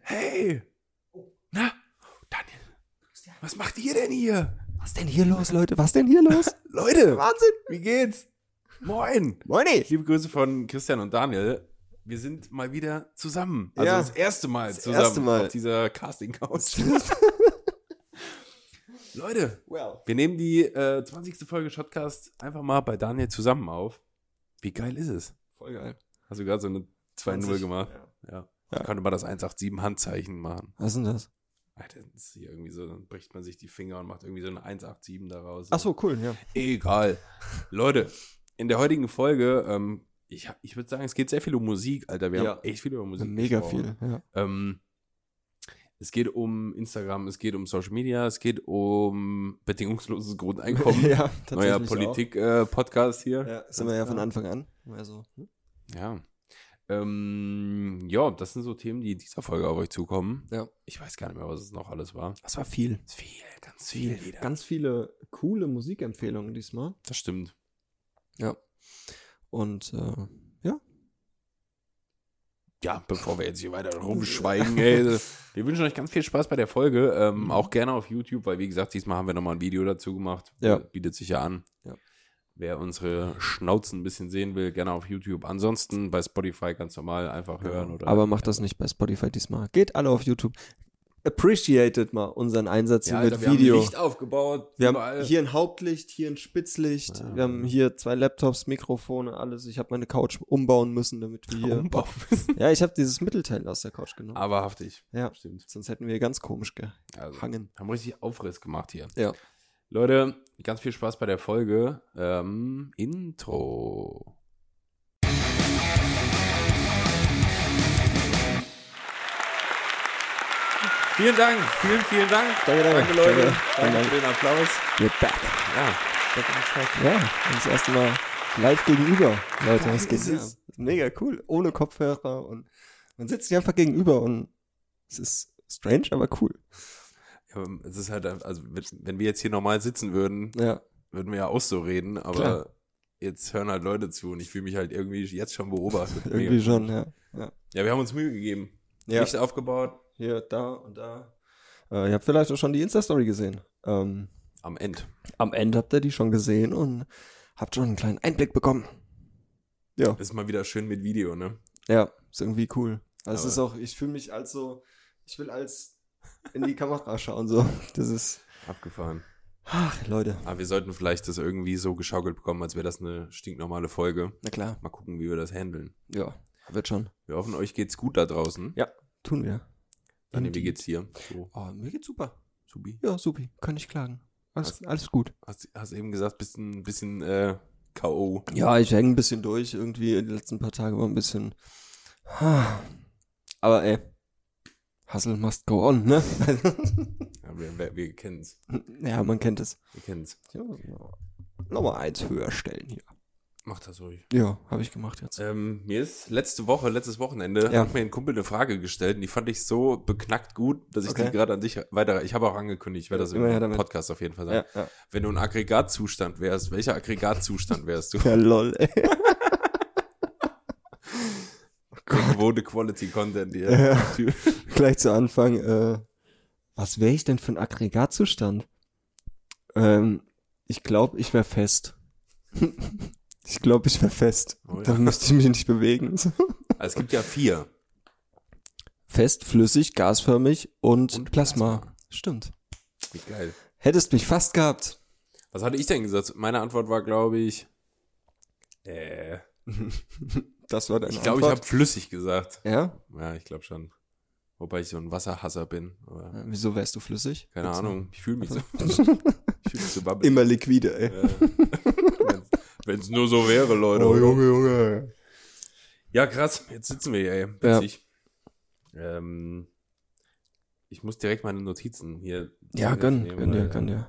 Hey! Na, Daniel, was macht ihr denn hier? Was denn hier los, Leute? Was denn hier los? Leute, Wahnsinn! wie geht's? Moin! Moini! Liebe Grüße von Christian und Daniel. Wir sind mal wieder zusammen. Also Ja. das erste Mal Das zusammen erste Mal. auf dieser Casting-Couch. Leute, Well. wir nehmen die äh, 20. Folge Shotcast einfach mal bei Daniel zusammen auf. Wie geil ist es? Voll geil. Hast du gerade so eine 2-0 20, gemacht? ja. Ja. Ja. Man könnte mal das 187 Handzeichen machen. Was ist denn das? Alter, das ist hier irgendwie so, dann bricht man sich die Finger und macht irgendwie so eine 187 daraus. Ach so, cool, ja. Egal. Leute, in der heutigen Folge, ähm, ich, ich würde sagen, es geht sehr viel um Musik, Alter. Wir Ja. haben echt viel über Musik Mega gesprochen. viel, ja. Ähm, es geht um Instagram, es geht um Social Media, es geht um bedingungsloses Grundeinkommen. ja, Neuer tatsächlich Politik-Podcast hier. auch. Ja, sind wir ja von Anfang an. Also, hm? Ja. Ähm, ja, das sind so Themen, die in dieser Folge auf euch zukommen. Ja. Ich weiß gar nicht mehr, was es noch alles war. Das war viel. Viel, ganz viel wieder. Ganz viele coole Musikempfehlungen diesmal. Das stimmt. Ja. Und äh, ja. Ja, bevor wir jetzt hier weiter rumschweigen, ey, wir wünschen euch ganz viel Spaß bei der Folge. Ähm, auch gerne auf YouTube, weil wie gesagt, diesmal haben wir nochmal ein Video dazu gemacht. Ja. Äh, Bietet sich ja an. Ja. Wer unsere Schnauzen ein bisschen sehen will, gerne auf YouTube. Ansonsten bei Spotify ganz normal einfach hören. Oder Aber macht das nicht bei Spotify diesmal. Geht alle auf YouTube. Appreciated mal unseren Einsatz hier ja, mit Alter, wir Video. haben Licht aufgebaut. Wir überall. haben hier ein Hauptlicht, hier ein Spitzlicht, Ja. wir haben hier zwei Laptops, Mikrofone, alles. Ich habe meine Couch umbauen müssen, damit wir hier. umbauen müssen. Ja, ich habe dieses Mittelteil aus der Couch genommen. Aber haftig. Ja, Stimmt. sonst hätten wir ganz komisch Also, gehangen. haben richtig Aufriss gemacht hier. Ja. Leute, ganz viel Spaß bei der Folge. Ähm, Intro. Vielen Dank, vielen, vielen Dank. Danke, danke. Danke, Leute. Danke, Danke, danke. für den Applaus. We're back. Ja, Ja, das erste Mal live gegenüber. Leute, das geht ja. Mega cool. Ohne Kopfhörer und man sitzt sich einfach gegenüber und es ist strange, aber cool. Ja, es ist halt, also wenn- wir jetzt hier normal sitzen würden, Ja. würden wir ja auch so reden, aber Klar. jetzt hören halt Leute zu und ich fühle mich halt irgendwie jetzt schon beobachtet. Irgendwie schon, ja. Ja. Ja, wir haben uns Mühe gegeben. ja. Licht aufgebaut. Hier, da und da. Äh, ihr habt vielleicht auch schon die Insta-Story gesehen. Ähm, Am Ende. am Ende habt ihr die schon gesehen und habt schon einen kleinen Einblick bekommen. Ja, ist mal wieder schön mit Video, ne? ja, ist irgendwie cool. Also es ist auch, ich fühle mich als so, ich will als in die Kamera schauen, so. Das ist, Abgefahren. ach, Leute. Aber wir sollten vielleicht das irgendwie so geschaukelt bekommen, als wäre das eine stinknormale Folge. Na klar. Mal gucken, wie wir das handeln. Ja, wird schon. Wir hoffen, euch geht's gut da draußen. Ja, tun wir. Daniel, wie geht's dir? So, Oh, mir geht's super. Subi. Ja, supi. Kann ich klagen. Alles, alles gut. Hast, hast eben gesagt, bist ein bisschen äh, K.O. Ja, ich hänge ein bisschen durch. Irgendwie die letzten paar Tage war ein bisschen. Aber ey, Hustle must go on, ne? Ja, wir, wir, wir kennen's. ja, man kennt es. Wir kennen's. Ja, Nochmal eins höher stellen hier. Mach das ruhig. Ja, habe ich gemacht jetzt. Ähm, mir ist letzte Woche, letztes Wochenende, Ja. hat mir ein Kumpel eine Frage gestellt und die fand ich so beknackt gut, dass ich Okay. die gerade an dich weiter. Ich habe auch angekündigt, ich werde das im. Podcast auf jeden Fall sagen. Ja. Wenn du ein Aggregatzustand wärst, welcher Aggregatzustand wärst du? Ja, lol, ey. The Quality Content hier. Ja. Gleich zu Anfang, äh, was wäre ich denn für ein Aggregatzustand? Ähm, ich glaube, ich wäre fest. ich glaube, ich wäre fest. Oh ja. Dann müsste ich mich nicht bewegen. Also es gibt ja vier. Fest, flüssig, gasförmig und, Und Plasma. Plasma. Stimmt. Wie geil. Hättest mich fast gehabt. Was hatte ich denn gesagt? Meine Antwort war, glaube ich, äh, Das war deine ich glaube, ich habe flüssig gesagt. ja? Ja, ich glaube schon. Wobei ich so ein Wasserhasser bin. Äh, Wieso wärst du flüssig? keine Gibt's Ahnung, ich fühle mich so. Ich fühle mich so babbelig. Immer liquide, ey. Wenn es nur so wäre, Leute. Oh, oder? Junge. Ja, krass. Jetzt sitzen wir hier, ey. Ja. Witzig. Ähm, ich muss direkt meine Notizen hier. Ja, gönn, nehmen, gönn dir, gönn dir.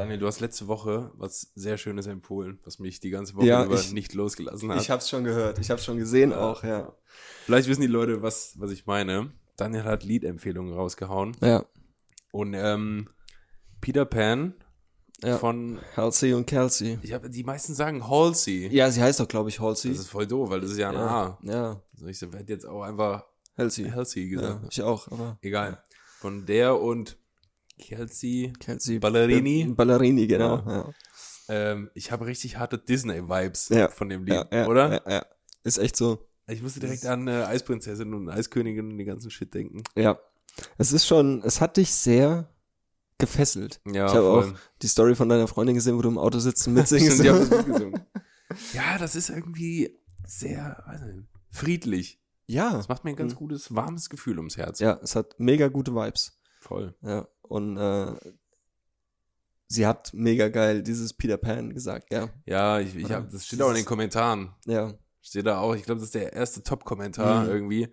Daniel, du hast letzte Woche was sehr Schönes empfohlen, was mich die ganze Woche Ja, über ich- nicht losgelassen hat. Ich hab's schon gehört, ich hab's schon gesehen auch, ja. Vielleicht wissen die Leute, was, was ich meine. Daniel hat Liedempfehlungen rausgehauen. Ja, Und ähm, Peter Pan ja. von, Halsey und Kelsey. ich hab, die meisten sagen Halsey. Ja, sie heißt doch, glaube ich, Halsey. Das ist voll doof, weil das ist ja ein ja. A. ja. Also ich werde jetzt auch einfach Halsey. Halsey Ja, gesagt. ich auch, aber Egal. Von der und Kelsey. Kelsey Ballerini? Ballerini, genau. Ja. Ähm, ich habe richtig harte Disney-Vibes Ja. von dem Lied, Ja, ja, oder? Ja, ja. Ist echt so. Ich musste direkt an äh, Eisprinzessin und Eiskönigin und den ganzen Shit denken. Ja. Es ist schon, es hat dich sehr gefesselt. Ja, ich habe auch die Story von deiner Freundin gesehen, wo du im Auto sitzt und mitsingst. Ja, das ist irgendwie sehr weiß nicht, friedlich. ja. Das macht mir ein ganz Mhm. gutes, warmes Gefühl ums Herz. Ja, es hat mega gute Vibes. Voll. Ja. Und äh, sie hat mega geil dieses Peter Pan gesagt, ja. Ja, ich, ich hab, das steht auch in den Kommentaren. Ja. Steht da auch. Ich glaube, das ist der erste Top-Kommentar Mhm. irgendwie.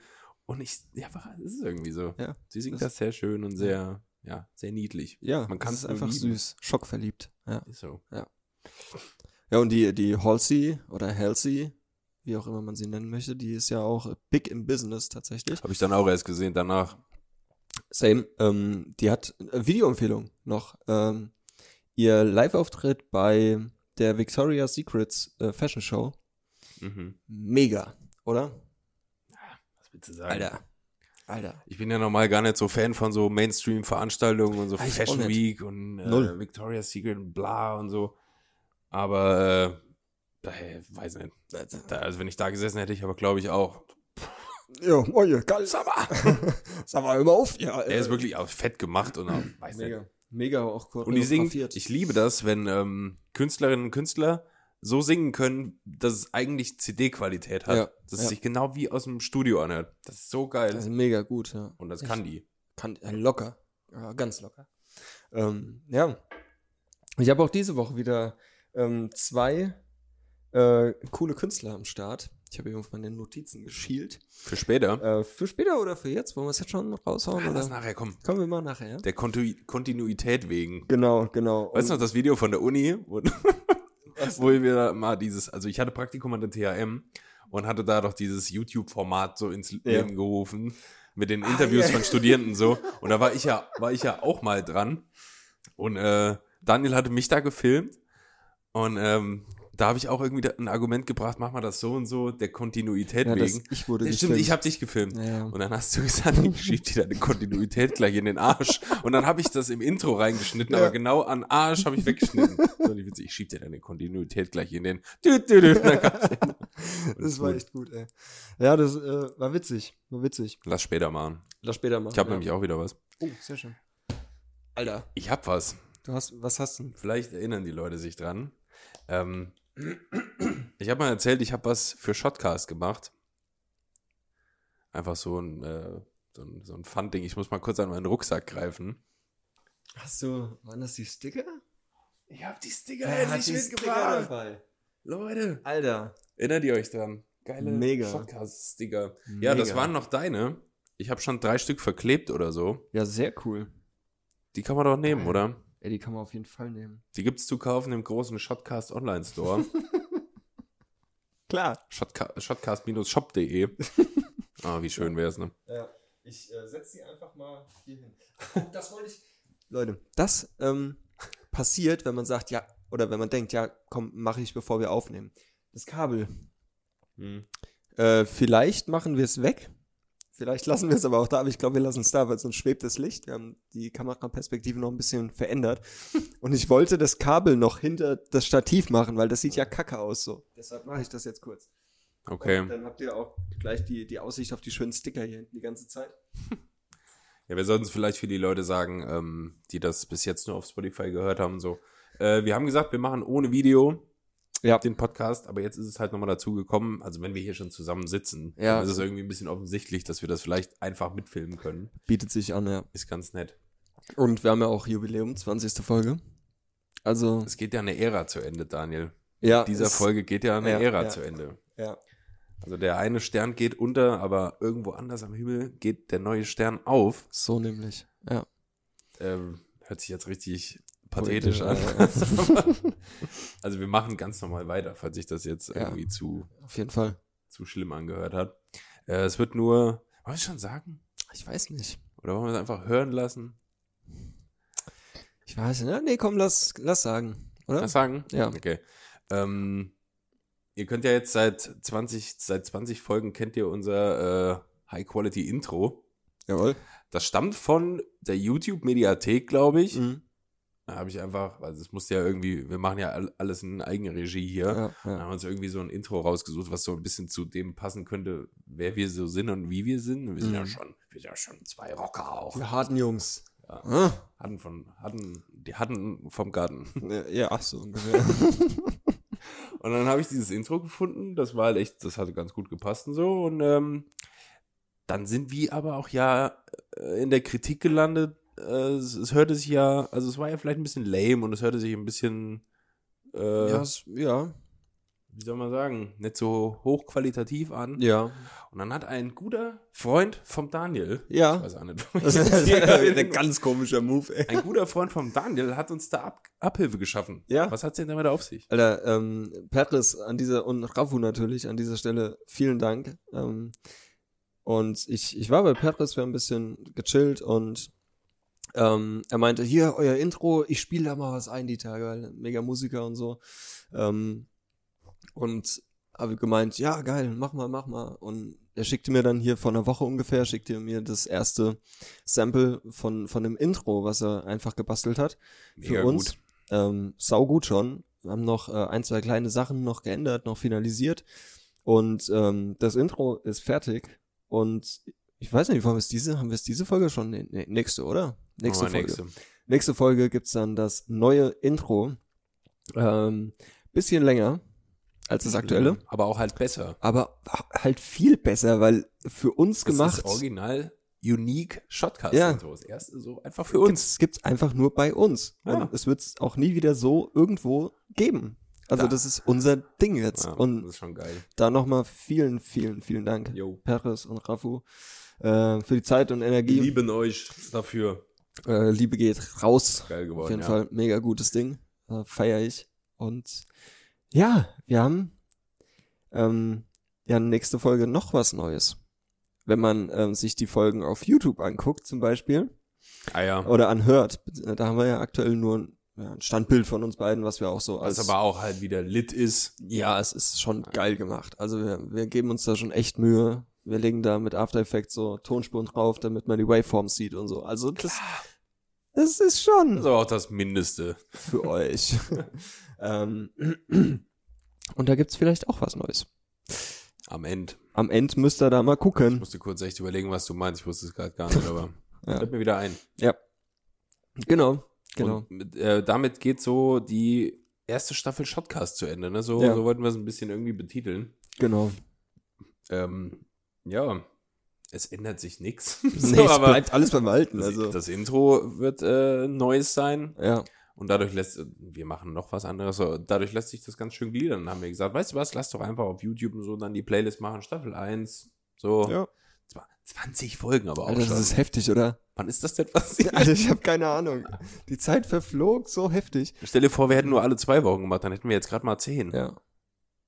Und ich, ja, es ist irgendwie so. Ja. Sie singt Das- das sehr schön und sehr, ja, sehr niedlich. Ja, Man kann es einfach lieben. süß, schockverliebt. Ja. So. Ja, und die, die Halsey oder Halsey, wie auch immer man sie nennen möchte, die ist ja auch big im Business tatsächlich. Habe ich dann auch erst gesehen danach. Same. Ähm, die hat äh, Videoempfehlung noch. Ähm, ihr Live-Auftritt bei der Victoria's Secrets äh, Fashion Show. Mhm. Mega, oder? Was willst du sagen? Alter. Alter. Ich bin ja normal gar nicht so Fan von so Mainstream-Veranstaltungen und so ich Fashion. Week und äh. Victoria's Secret und bla und so. Aber, äh, daher, weiß nicht. Also wenn ich da gesessen hätte, ich aber glaube ich auch. Ja, oh ja, geil. Sag mal. Sag mal, immer auf. Ja, Er ist wirklich auch fett gemacht und auch, weiß nicht. mega. Mega auch Und die singen, ich liebe das, wenn ähm, Künstlerinnen und Künstler so singen können, dass es eigentlich CD-Qualität hat. Ja, dass es ja. sich genau wie aus dem Studio anhört. Das ist so geil. Das ist mega gut, ja. und das Ich- kann die. Kann, ja, locker. Ja, ganz locker. Ähm, ja. Ich habe auch diese Woche wieder ähm, zwei äh, coole Künstler am Start. Ich habe hier auf meine Notizen geschielt. Für später. Äh, für später oder für jetzt? Wollen wir es jetzt schon raushauen? Ah, lass oder? nachher kommen. Kommen wir mal nachher, ja? Der Kontu Kontinuität wegen. Genau, genau. Weißt du noch das Video von der Uni, wo, wir mal dieses, also ich hatte Praktikum an der THM und hatte da doch dieses YouTube-Format so ins Leben gerufen mit den Interviews Ah, ja. von Studierenden so. Und da war ich ja, war ich ja auch mal dran. Und äh, Daniel hatte mich da gefilmt und ähm, da habe ich auch irgendwie ein Argument gebracht, mach mal das so und so, der Kontinuität ja, das, wegen. ich wurde Ja, stimmt, ich habe dich gefilmt. Ja. Und dann hast du gesagt, ich schieb dir deine Kontinuität gleich in den Arsch. Und dann habe ich das im Intro reingeschnitten, aber genau an Arsch habe ich weggeschnitten. So, witzig, ich schieb dir deine Kontinuität gleich in den. Das war echt gut, ey. Ja, das äh, war witzig. War witzig. Lass später machen. Lass später machen. Ich habe nämlich auch wieder was. Oh, sehr schön. Alter. Ich hab was. Du hast, was hast du? Vielleicht erinnern die Leute sich dran. Ähm, ich habe mal erzählt, ich habe was für Shotcast gemacht. Einfach so ein, äh, so ein, so ein Fun-Ding. Ich muss mal kurz an meinen Rucksack greifen. Hast du, waren das die Sticker? Ich habe die Sticker die Sticker dabei? Leute, Alter. erinnert ihr euch dran? Geile Mega. Shotcast-Sticker. Ja, das waren noch deine. Ich habe schon drei Stück verklebt oder so. Ja, sehr cool. Die kann man doch nehmen, Geil. oder? Ey, die kann man auf jeden Fall nehmen. Die gibt's zu kaufen im großen Shotcast Online Store. Klar. Shotca Shotcast-shop.de. Ah, wie schön wär's, ne? Ja. Ich äh, setze sie einfach mal hier hin. Das wollte ich. Leute, das ähm, passiert, wenn man sagt, ja, oder wenn man denkt, ja, komm, mache ich, bevor wir aufnehmen. Das Kabel. Hm. Äh, vielleicht machen wir es weg. Vielleicht lassen wir es aber auch da, aber ich glaube, wir lassen es da, weil sonst schwebt das Licht. Wir haben die Kameraperspektive noch ein bisschen verändert. Und ich wollte das Kabel noch hinter das Stativ machen, weil das sieht ja kacke aus so. Deshalb mache ich das jetzt kurz. Und Okay. dann habt ihr auch gleich die, die Aussicht auf die schönen Sticker hier hinten die ganze Zeit. Ja, wir sollten es vielleicht für die Leute sagen, ähm, die das bis jetzt nur auf Spotify gehört haben. So, äh, wir haben gesagt, wir machen ohne Video Ja. den Podcast, aber jetzt ist es halt nochmal dazu gekommen. Also wenn wir hier schon zusammen sitzen, Ja. ist es irgendwie ein bisschen offensichtlich, dass wir das vielleicht einfach mitfilmen können. Bietet sich an, ja. Ist ganz nett. Und wir haben ja auch Jubiläum, 20. Folge. Also, Es geht ja eine Ära zu Ende, Daniel. ja. Dieser es- Folge geht ja eine ja, Ära ja. zu Ende. Ja. Also der eine Stern geht unter, aber irgendwo anders am Himmel geht der neue Stern auf. So nämlich. Ja. Ähm, hört sich jetzt richtig pathetisch an. Also wir machen ganz normal weiter, falls sich das jetzt Ja. irgendwie zu, Auf jeden Fall. zu schlimm angehört hat. Äh, es wird nur, wollen wir es schon sagen? Ich weiß nicht. Oder wollen wir es einfach hören lassen? Ich weiß nicht. Nee, komm, lass, lass sagen. Oder? Was sagen? Ja. Okay. Ähm, ihr könnt ja jetzt seit 20, seit 20 Folgen kennt ihr unser äh, High-Quality-Intro. Jawohl. Das stammt von der YouTube-Mediathek, glaube ich. Mhm. Da habe ich einfach, also es musste ja irgendwie, wir machen ja all- alles in Eigenregie hier. Ja, ja. haben wir uns irgendwie so ein Intro rausgesucht, was so ein bisschen zu dem passen könnte, wer wir so sind und wie wir sind. Wir sind ja Mhm. schon, wir sind ja schon zwei Rocker auch. Wir harten Jungs. Ja. Ah. Hatten von, hatten, die hatten vom Garten. Ja, ach so ungefähr. Und dann habe ich dieses Intro gefunden. Das war halt echt, das hatte ganz gut gepasst und so. Und ähm, dann sind wir aber auch ja äh, in der Kritik gelandet. Äh, es, es hörte sich ja, also es war ja vielleicht ein bisschen lame und es hörte sich ein bisschen, äh, ja, es- ja, wie soll man sagen, nicht so hochqualitativ an. ja, Und dann hat ein guter Freund vom Daniel, ich ja. weiß auch nicht, Das ist ein ganz komischer Move, ey. ein guter Freund vom Daniel hat uns da Ab Abhilfe geschaffen. Ja. Was hat's denn damit auf sich? Alter, ähm, Petres an dieser und Rafu natürlich an dieser Stelle vielen Dank. Ähm, und ich, ich war bei Petres, wir haben ein bisschen gechillt und ähm, er meinte, hier, euer Intro, ich spiele da mal was ein die Tage, mega Musiker und so. Ähm, und habe gemeint, ja, geil, mach mal, mach mal. Und er schickte mir dann hier vor einer Woche ungefähr, schickte mir das erste Sample von, von dem Intro, was er einfach gebastelt hat. Mega für uns. gut. Ähm, sau gut schon. Wir haben noch äh, ein, zwei kleine Sachen noch geändert, noch finalisiert. Und ähm, das Intro ist fertig. Und ich weiß nicht, wollen wir es diese, haben wir es diese Folge schon? Nee, nächste, oder? Nächste wir Folge. nächste. Nächste Folge gibt's dann das neue Intro. Ähm, bisschen länger als das aktuelle, Aber auch halt besser. aber halt viel besser, weil für uns Das gemacht. ist original unique Shotcast Ja. Intro. Das erste so einfach für uns. Gibt's, gibt's einfach nur bei uns. Ja. Und es wird's auch nie wieder so irgendwo geben. Also Da. das ist unser Ding jetzt. Ja, Und das ist schon geil. da nochmal vielen, vielen, vielen Dank, Jo. Peres und Rafu, äh, für die Zeit und Energie. Lieben euch dafür. Äh, Liebe geht raus. Geil geworden. Auf jeden ja. Fall mega gutes Ding. Äh, Feier ich. Und ja, wir haben ähm, ja nächste Folge noch was Neues. Wenn man ähm, sich die Folgen auf YouTube anguckt, zum Beispiel, Ah ja. oder anhört, da haben wir ja aktuell nur ein, ja, ein Standbild von uns beiden, was wir auch so als Was aber auch halt wieder lit ist. ja, es ist schon geil gemacht. Also wir, wir geben uns da schon echt Mühe. Wir legen da mit After Effects so Tonspuren drauf, damit man die Waveforms sieht und so. Also das, das ist Das schon ist aber auch das Mindeste. für euch. ähm, und da gibt's vielleicht auch was Neues. Am Ende. Am Ende müsst ihr da mal Ich gucken. musste kurz echt überlegen, was du meinst. Ich wusste es gerade gar nicht, aber Ja. fällt mir wieder ein. Ja. Genau. Genau. Und äh, damit geht so die erste Staffel Shotcast zu Ende. Ne? So, Ja. so wollten wir es ein bisschen irgendwie betiteln. Genau. Ähm, ja, es ändert sich nichts. Nee, es bleibt alles beim Alten. das, Also, das Intro wird äh, Neues sein. ja. Und dadurch lässt, wir machen noch was anderes, so, dadurch lässt sich das ganz schön gliedern. Dann haben wir gesagt, weißt du was, lass doch einfach auf YouTube und so dann die Playlist machen, Staffel 1, so. ja. Zwar 20 Folgen aber auch Alter, schon. das ist heftig, oder? Wann ist das denn passiert? Also ich habe keine Ahnung. Die Zeit verflog so heftig. Stell dir vor, wir hätten nur alle zwei Wochen gemacht, dann hätten wir jetzt gerade mal 10. Ja.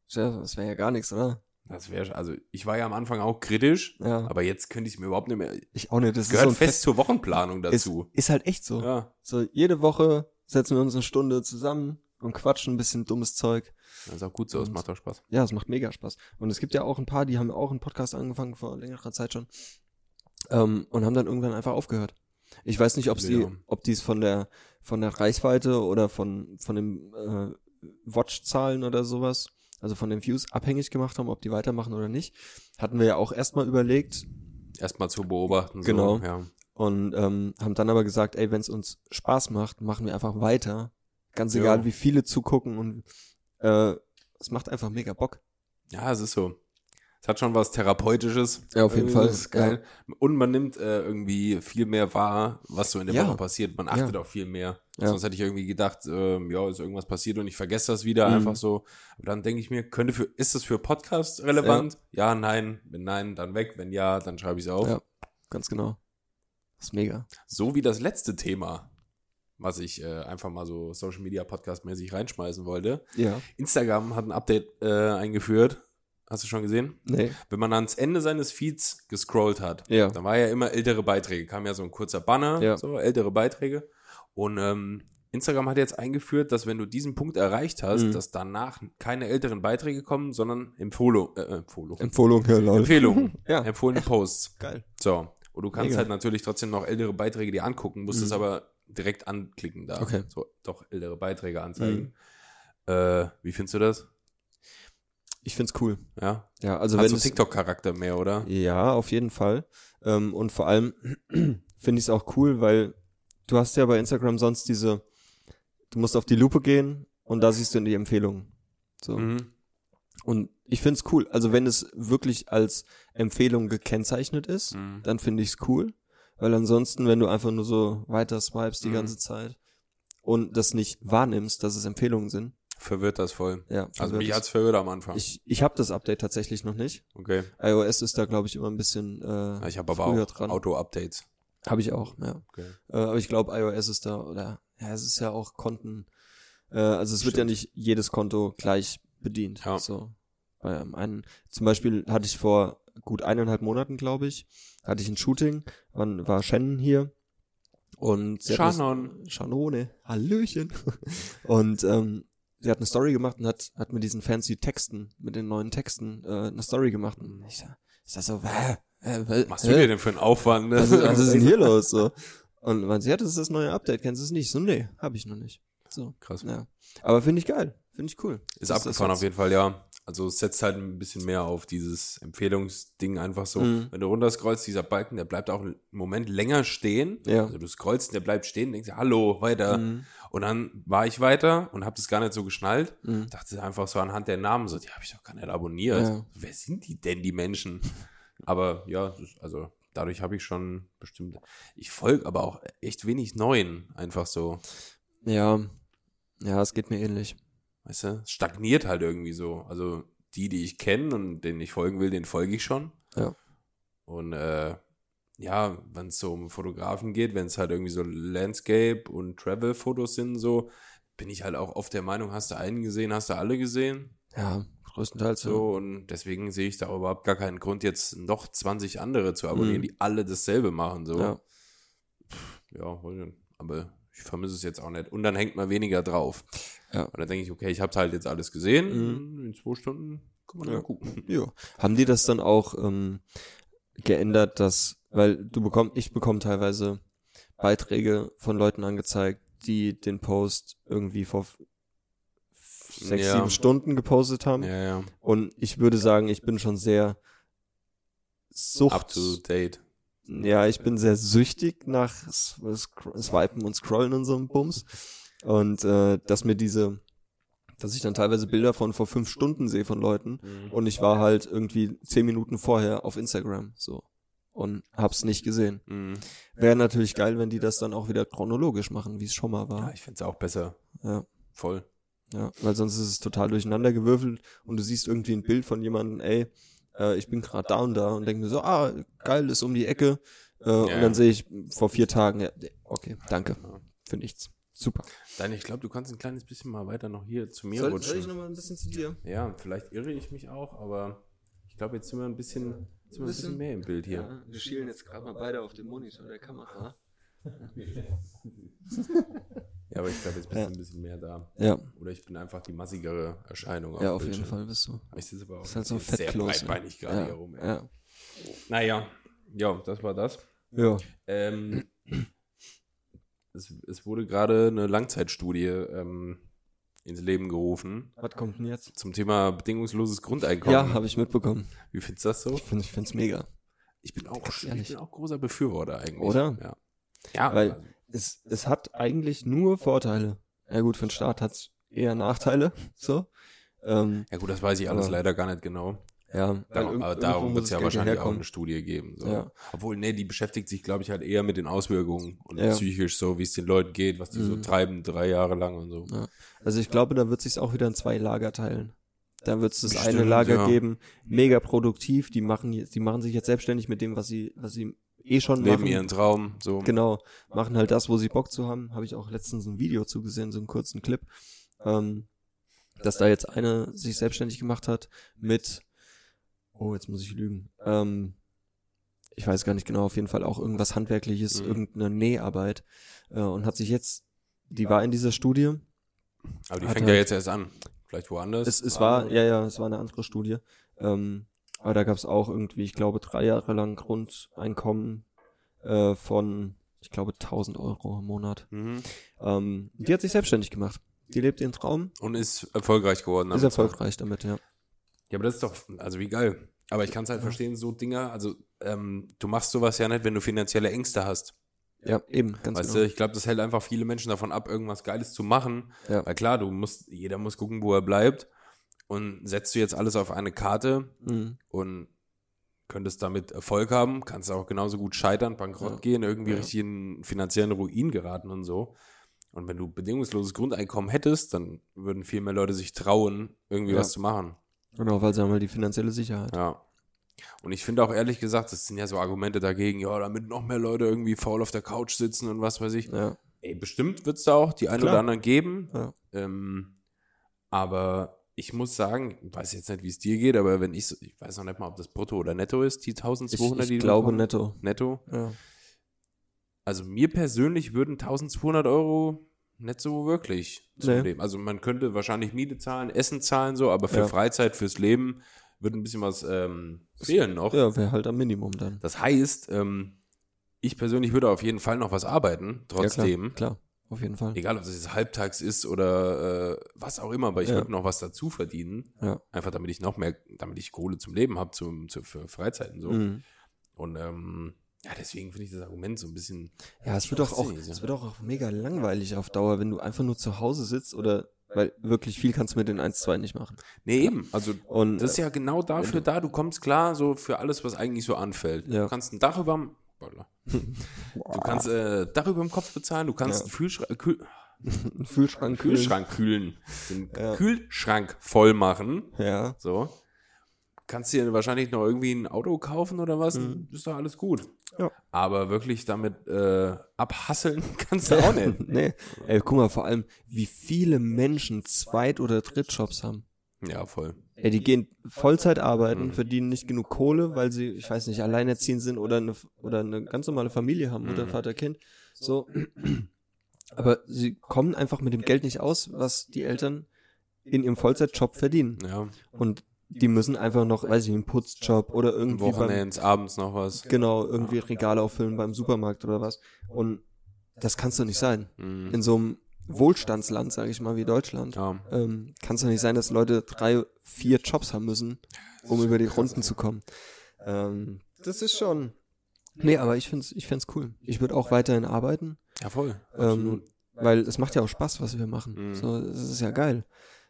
Ja, Das wäre ja gar nichts, oder? Das wäre, also ich war ja am Anfang auch kritisch, Ja. aber jetzt könnte ich es mir überhaupt nicht mehr, Ich auch nicht. Das gehört ist so ein fest zur Wochenplanung Ist, dazu. ist halt echt so. Ja, So jede Woche setzen wir uns eine Stunde zusammen und quatschen ein bisschen dummes Zeug. das ist auch gut so, es macht auch Spaß. Ja, es macht mega Spaß. Und es gibt ja auch ein paar, die haben auch einen Podcast angefangen vor längerer Zeit schon ähm, und haben dann irgendwann einfach aufgehört. Ich weiß nicht, ob sie, Ja. ob die es von der von der Reichweite oder von von den äh, Watch-Zahlen oder sowas, also von den Views abhängig gemacht haben, ob die weitermachen oder nicht. Hatten wir ja auch erstmal überlegt, Erstmal zu beobachten. Genau. So, ja. und ähm, haben dann aber gesagt, ey, wenn es uns Spaß macht, machen wir einfach weiter. Ganz egal, Ja. wie viele zugucken und äh, es macht einfach mega Bock. ja, es ist so. Es hat schon was Therapeutisches. Ja, auf jeden Irgendwie, Fall. Das ist geil. Und man nimmt äh, irgendwie viel mehr wahr, was so in der Ja. Woche passiert. Man achtet auch viel mehr. Ja. Sonst hätte ich irgendwie gedacht, ähm, ja, ist irgendwas passiert und ich vergesse das wieder Mhm. einfach so. Aber dann denke ich mir, könnte für, ist das für Podcast relevant? Ja. nein. Wenn nein, dann weg. Wenn ja, dann schreibe ich es auf. Ja. Ganz genau. Das ist mega. So wie das letzte Thema, was ich äh, einfach mal so Social Media Podcast mäßig reinschmeißen wollte. Ja. Instagram hat ein Update äh, eingeführt. Hast du schon gesehen? Nee. Wenn man ans Ende seines Feeds gescrollt hat, Ja. dann war ja immer ältere Beiträge. Kam ja so ein kurzer Banner, Ja. so ältere Beiträge. Und ähm, Instagram hat jetzt eingeführt, dass wenn du diesen Punkt erreicht hast, Mhm. dass danach keine älteren Beiträge kommen, sondern Empfohlung, äh, Empfohlung. Empfohlung, ja, lol. Empfehlungen, Ja. empfohlene Posts. Geil. So. Und du kannst Mega. halt natürlich trotzdem noch ältere Beiträge dir angucken, musst es Mhm. aber direkt anklicken da. Okay. So, doch ältere Beiträge anzeigen. Äh, wie findest du das? Ich find's cool. Ja. Ja, also Hat wenn so TikTok-Charakter mehr, oder? Ja, auf jeden Fall. Ähm, und vor allem finde ich es auch cool, weil du hast ja bei Instagram sonst diese, du musst auf die Lupe gehen und da siehst du die Empfehlungen. So. Mhm. Und ich finde es cool. Also wenn es wirklich als Empfehlung gekennzeichnet ist, Mhm. dann finde ich es cool. Weil ansonsten, wenn du einfach nur so weiter swipest die Mhm. ganze Zeit und das nicht wahrnimmst, dass es Empfehlungen sind, Verwirrt das voll. ja. Also mich es. hat's verwirrt am Anfang. ich ich habe das Update tatsächlich noch nicht. okay. iOS ist da, glaube ich, immer ein bisschen äh, ich habe aber auch. Auto-Updates. Habe ich auch, ja. Okay. Äh, aber ich glaube, iOS ist da, oder, ja, es ist ja auch Konten, äh, also es wird ja Stimmt. nicht jedes Konto gleich bedient. Ja. So. Bei einem einen, zum Beispiel hatte ich vor gut eineinhalb Monaten, glaube ich, hatte ich ein Shooting, wann war Shannon hier und hat Shannon. Shanone, Hallöchen. und ähm, sie hat eine Story gemacht und hat, hat mit diesen fancy Texten, mit den neuen Texten, äh, eine Story gemacht. Und ich sag, ich sag so, hä? Hä? Was machst du dir denn für einen Aufwand? Ne? Was, ist- was ist denn hier los? So. Und man ja, das ist das neue Update, kennst du es nicht? So, nee, habe ich noch nicht. So. Krass. Ja. Aber finde ich geil. Finde ich cool. Ist Das- abgefahren hat's- auf jeden Fall, ja. Also es setzt halt ein bisschen mehr auf dieses Empfehlungsding einfach so. Mhm. Wenn du runterscrollst, dieser Balken, der bleibt auch einen Moment länger stehen. Ja. Also du scrollst, der bleibt stehen, denkst dir, hallo, weiter. Mhm. Und dann war ich weiter und habe das gar nicht so geschnallt. Mhm. Dachte einfach so anhand der Namen so, die habe ich doch gar nicht abonniert. Ja. Wer sind die denn, die Menschen? Aber ja, ist- also dadurch habe ich schon bestimmt. Ich folge aber auch echt wenig neuen, einfach so. Ja. Ja, es geht mir ähnlich. Weißt du, stagniert halt irgendwie so. Also die, die ich kenne und denen ich folgen will, den folge ich schon. Ja. Und äh, ja, wenn es so um Fotografen geht, wenn es halt irgendwie so Landscape und Travel-Fotos sind, so, bin ich halt auch oft der Meinung, hast du einen gesehen, hast du alle gesehen? Ja, größtenteils so. So, und deswegen sehe ich da überhaupt gar keinen Grund, jetzt noch 20 andere zu abonnieren, Mhm. die alle dasselbe machen. So. Ja. ja, wohl, aber ich vermisse es jetzt auch nicht. Und dann hängt man weniger drauf. Ja. Und dann denke ich, okay, ich habe halt jetzt alles gesehen. Mhm. In zwei Stunden kann man Ja. gucken. Ja. Haben die das dann auch ähm, geändert, dass, weil du bekommst, ich bekomme teilweise Beiträge von Leuten angezeigt, die den Post irgendwie vor sechs, Ja. sieben Stunden gepostet haben. Ja, ja. Und ich würde sagen, ich bin schon sehr Sucht. Up to date. Ja, ich bin sehr süchtig nach Swipen und Scrollen und so einem Bums. Und äh, dass mir diese, dass ich dann teilweise Bilder von vor fünf Stunden sehe von Leuten und ich war halt irgendwie zehn Minuten vorher auf Instagram so und hab's nicht gesehen. Mhm. Wäre natürlich geil, wenn die das dann auch wieder chronologisch machen, wie es schon mal Ja, war. ich finde es auch besser. Ja. Voll. Ja, weil sonst ist es total durcheinander gewürfelt und du siehst irgendwie ein Bild von jemandem, ey, äh, ich bin gerade da und da und denke mir so, ah, geil, ist um die Ecke. Äh, Und dann sehe ich vor vier Tagen, ja, okay, danke, Ja. für nichts. Super. Dann, ich glaube, du kannst ein kleines bisschen mal weiter noch hier zu mir Soll, rutschen. soll ich nochmal ein bisschen zu dir? ja, vielleicht irre ich mich auch, aber ich glaube, jetzt sind wir ein bisschen, sind wir ein bisschen mehr im Bild hier. Ja, wir schielen jetzt gerade mal beide auf den Monitor der Kamera. Ja, aber ich glaube, jetzt bist Ja. du ein bisschen mehr da. Ja, Oder ich bin einfach die massigere Erscheinung. ja, auf jeden. Fall bist du. Ich sitze aber auch Ist halt so ein sehr ja. breitbeinig gerade Ja, hier rum. ey. ja. Naja, ja, das war das. ja. Ähm, es, es wurde gerade eine Langzeitstudie ähm, ins Leben gerufen Was kommt denn jetzt? zum Thema bedingungsloses Grundeinkommen. Ja, habe ich mitbekommen. Wie findest du das so? Ich finde find's mega. Ich bin auch, ich bin auch großer Befürworter eigentlich. Oder? Ja. Ja, Weil- also, Es, es hat eigentlich nur Vorteile. Ja gut, für den Staat hat's eher Nachteile. So. Ähm, ja gut, das weiß ich alles Aber- leider gar nicht genau. ja, Darum, aber darum wird es ja wahrscheinlich auch herkommen. eine Studie geben. So. Ja. Obwohl, nee, die beschäftigt sich, glaube ich, halt eher mit den Auswirkungen und Ja. psychisch so, wie es den Leuten geht, was die so Mhm. treiben, drei Jahre lang und so. Ja. Also ich glaube, da wird sich's auch wieder in zwei Lager teilen. Da wird es das eine Bestimmt, Lager ja. geben, mega produktiv, die machen jetzt, die machen sich jetzt selbstständig mit dem, was sie, was sie eh schon Leben machen. ihren Traum, so. Genau, machen halt das, wo sie Bock zu haben. Habe ich auch letztens ein Video zugesehen, so einen kurzen Clip, ähm, dass da jetzt eine sich selbstständig gemacht hat mit, oh, jetzt muss ich lügen, ähm, ich weiß gar nicht genau, auf jeden Fall auch irgendwas Handwerkliches, Mhm. irgendeine Näharbeit äh, und hat sich jetzt die war in dieser Studie. Aber die fängt halt- ja jetzt erst an. Vielleicht woanders. Es, es war, ja, ja, es war eine andere Studie. Ähm, aber da gab es auch irgendwie, ich glaube, drei Jahre lang Grundeinkommen äh, von, ich glaube, 1000 Euro im Monat. Mhm. Ähm, die hat sich selbstständig gemacht. Die lebt ihren Traum, Und ist erfolgreich geworden. ist damit. erfolgreich damit, ja. Ja, aber das ist doch, also wie geil. Aber ich kann es halt verstehen, so Dinger, also ähm, du machst sowas ja nicht, wenn du finanzielle Ängste hast. Ja, eben, ganz Weißt genau. du, ich glaube, das hält einfach viele Menschen davon ab, irgendwas Geiles zu machen. Ja. Weil klar, du musst, jeder muss gucken, wo er bleibt. Und setzt du jetzt alles auf eine Karte Mhm. und könntest damit Erfolg haben, kannst auch genauso gut scheitern, bankrott Ja. gehen, irgendwie Ja. richtig in finanziellen Ruin geraten und so. Und wenn du bedingungsloses Grundeinkommen hättest, dann würden viel mehr Leute sich trauen, irgendwie Ja. was zu machen. Genau, weil sie haben halt die finanzielle Sicherheit. Ja. Und ich finde auch ehrlich gesagt, das sind ja so Argumente dagegen, ja, damit noch mehr Leute irgendwie faul auf der Couch sitzen und was weiß ich. Ja, Ey, bestimmt wird es da auch die ein Klar. oder anderen geben. Ja. Ähm, aber ich muss sagen, ich weiß jetzt nicht, wie es dir geht, aber wenn ich, so, ich weiß noch nicht mal, ob das brutto oder netto ist, die ich, 1200, die ich du glaube bekommst. netto. netto. Ja. Also mir persönlich würden 1200 Euro nicht so wirklich zum Nee. Leben. Also man könnte wahrscheinlich Miete zahlen, Essen zahlen so, aber für Ja. Freizeit, fürs Leben würde ein bisschen was ähm, fehlen noch. Ja, wäre halt am Minimum dann. Das heißt, ähm, ich persönlich würde auf jeden Fall noch was arbeiten, trotzdem. Ja, klar, klar, auf jeden Fall. Egal, ob das jetzt halbtags ist oder äh, was auch immer, aber ich Ja. würde noch was dazu verdienen. Ja. Einfach damit ich noch mehr, damit ich Kohle zum Leben habe, zum, zu, für Freizeiten so. Mhm. Und ähm, ja, deswegen finde ich das Argument so ein bisschen. Ja, es wird doch auch, es wird auch mega langweilig auf Dauer, wenn du einfach nur zu Hause sitzt oder, weil wirklich viel kannst du mit den 1-2 nicht machen. Nee, eben. Also Und das ist ja genau dafür da, du kommst klar so für alles, was eigentlich so anfällt. Ja. Du kannst ein Dach über Du kannst äh, Dach über dem Kopf bezahlen, du kannst Ja. einen Kühlschrank, Kühl, Kühlschrank, kühlen. Kühlschrank kühlen, den Ja. Kühlschrank voll machen. Ja, So. Kannst dir wahrscheinlich noch irgendwie ein Auto kaufen oder was? Ist doch alles gut. Mhm. Ja. Aber wirklich damit äh, abhasseln kannst du auch nicht. nee. Ey, guck mal, vor allem, wie viele Menschen Zweit- oder Drittjobs haben. Ja, voll. Ey, die gehen Vollzeit Mhm. arbeiten, verdienen nicht genug Kohle, weil sie, ich weiß nicht, alleinerziehend sind oder eine, oder eine ganz normale Familie haben, Mutter, Mhm. Vater, Kind. So. Aber sie kommen einfach mit dem Geld nicht aus, was die Eltern in ihrem Vollzeitjob verdienen. Ja. Und die müssen einfach noch, weiß ich, einen Putzjob oder irgendwie beim, Wochenends, abends noch was. genau, irgendwie Regale auffüllen beim Supermarkt oder was. Und das kann's doch nicht sein. Mhm. In so einem Wohlstandsland, sage ich mal, wie Deutschland, Ja. ähm, kann es doch nicht sein, dass Leute drei, vier Jobs haben müssen, um über die Runden zu kommen. Ähm, das ist schon. Nee, aber ich find's, ich find's cool. Ich würde auch weiterhin arbeiten, ja, voll. ähm, Absolut. weil es macht ja auch Spaß, was wir machen. Mhm. So, das ist ja geil.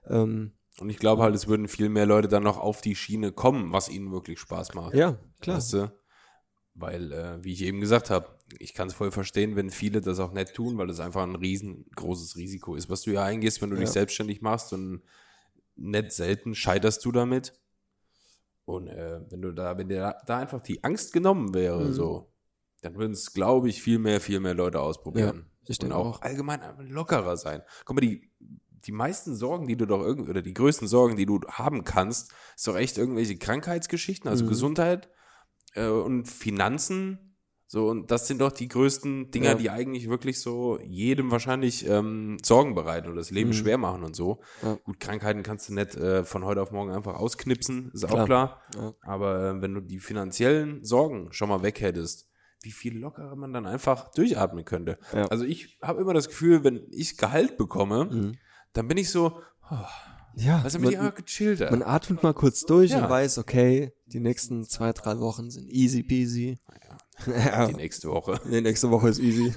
Ähm, Und ich glaube halt, es würden viel mehr Leute dann noch auf die Schiene kommen, was ihnen wirklich Spaß macht. ja, klar. Weißt du? Weil, äh, wie ich eben gesagt habe, ich kann es voll verstehen, wenn viele das auch nicht tun, weil es einfach ein riesengroßes Risiko ist, was du ja eingehst, wenn du dich Ja. selbstständig machst und nicht selten scheiterst du damit. Und äh, wenn du da, wenn dir da, einfach die Angst genommen wäre, Mhm. so, dann würden es, glaube ich, viel mehr, viel mehr Leute ausprobieren. ich und denke auch, auch. allgemein lockerer sein. Guck mal, die, die meisten Sorgen, die du doch irgendwie, oder die größten Sorgen, die du haben kannst, ist doch echt irgendwelche Krankheitsgeschichten, also Mhm. Gesundheit äh, und Finanzen. So, und das sind doch die größten Dinger, Ja. die eigentlich wirklich so jedem wahrscheinlich ähm, Sorgen bereiten oder das Leben Mhm. schwer machen und so. Ja. Gut, Krankheiten kannst du nicht äh, von heute auf morgen einfach ausknipsen, ist Klar. auch klar. Ja. Aber äh, wenn du die finanziellen Sorgen schon mal weg hättest, wie viel lockerer man dann einfach durchatmen könnte. Also ich habe immer das Gefühl, wenn ich Gehalt bekomme, Mhm. dann bin ich so, oh, Ja, ich man, einfach gechillter. man atmet mal kurz durch Ja. und weiß, okay, die nächsten zwei, drei Wochen sind easy peasy. Ja. die nächste Woche. Nee, nächste Woche ist easy.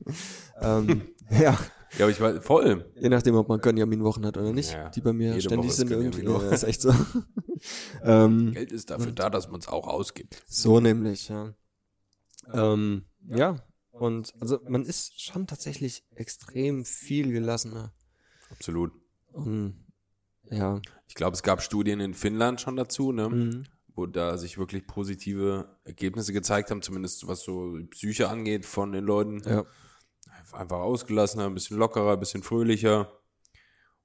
ähm, ja, Ja, aber ich war voll. je nachdem, ob man Gönjamin-Wochen hat oder nicht, Ja, die bei mir jede ständig Woche sind irgendwie. Ja, ist echt so. ähm, Geld ist dafür da, dass man es auch ausgibt. so nämlich, ja. Ähm, ja, und also man ist schon tatsächlich extrem viel gelassener. Absolut. Und ja, Ich glaube, es gab Studien in Finnland schon dazu, ne? mhm. wo da sich wirklich positive Ergebnisse gezeigt haben, zumindest was so die Psyche angeht von den Leuten. ja, Einfach ausgelassener, ein bisschen lockerer, ein bisschen fröhlicher.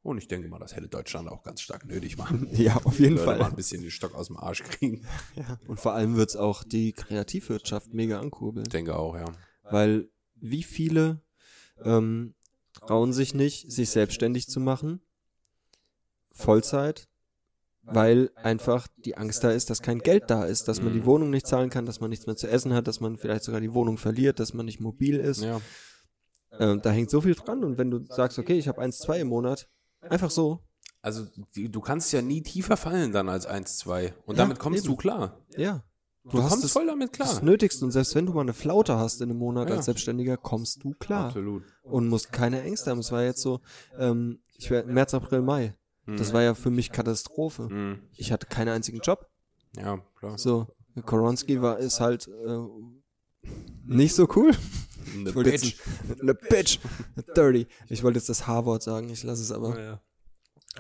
Und ich denke mal, das hätte Deutschland auch ganz stark nötig machen. ja, auf jeden Leute mal Fall. ein bisschen den Stock aus dem Arsch kriegen. Ja. Und vor allem wird's auch die Kreativwirtschaft mega ankurbeln. Ich denke auch, ja. Weil wie viele ähm, trauen sich nicht, sich selbstständig zu machen. Vollzeit. Weil einfach die Angst da ist, dass kein Geld da ist, dass man die Wohnung nicht zahlen kann, dass man nichts mehr zu essen hat, dass man vielleicht sogar die Wohnung verliert, dass man nicht mobil ist. Ja. Ähm, da hängt so viel dran. Und wenn du sagst, okay, ich habe eins, zwei im Monat, einfach so, Also du kannst ja nie tiefer fallen dann als 1, 2. Und Ja, damit kommst eben. du klar. ja. Du, kommst das, voll damit das klar. Nötigste. Und selbst wenn du mal eine Flaute hast in einem Monat Ja. als Selbstständiger, kommst du klar. Absolut. Und musst keine Ängste haben. Es war jetzt so, ähm, ich war März, April, Mai. Das Mhm. war ja für mich Katastrophe. Mhm. Ich hatte keinen einzigen Job. Ja, klar. So, Koronski war, ist halt äh, nicht so cool. Eine Ich wollte jetzt Bitch. ein- eine Bitch, dirty. Ich wollte jetzt das H-Wort sagen, ich lasse es aber. Ja.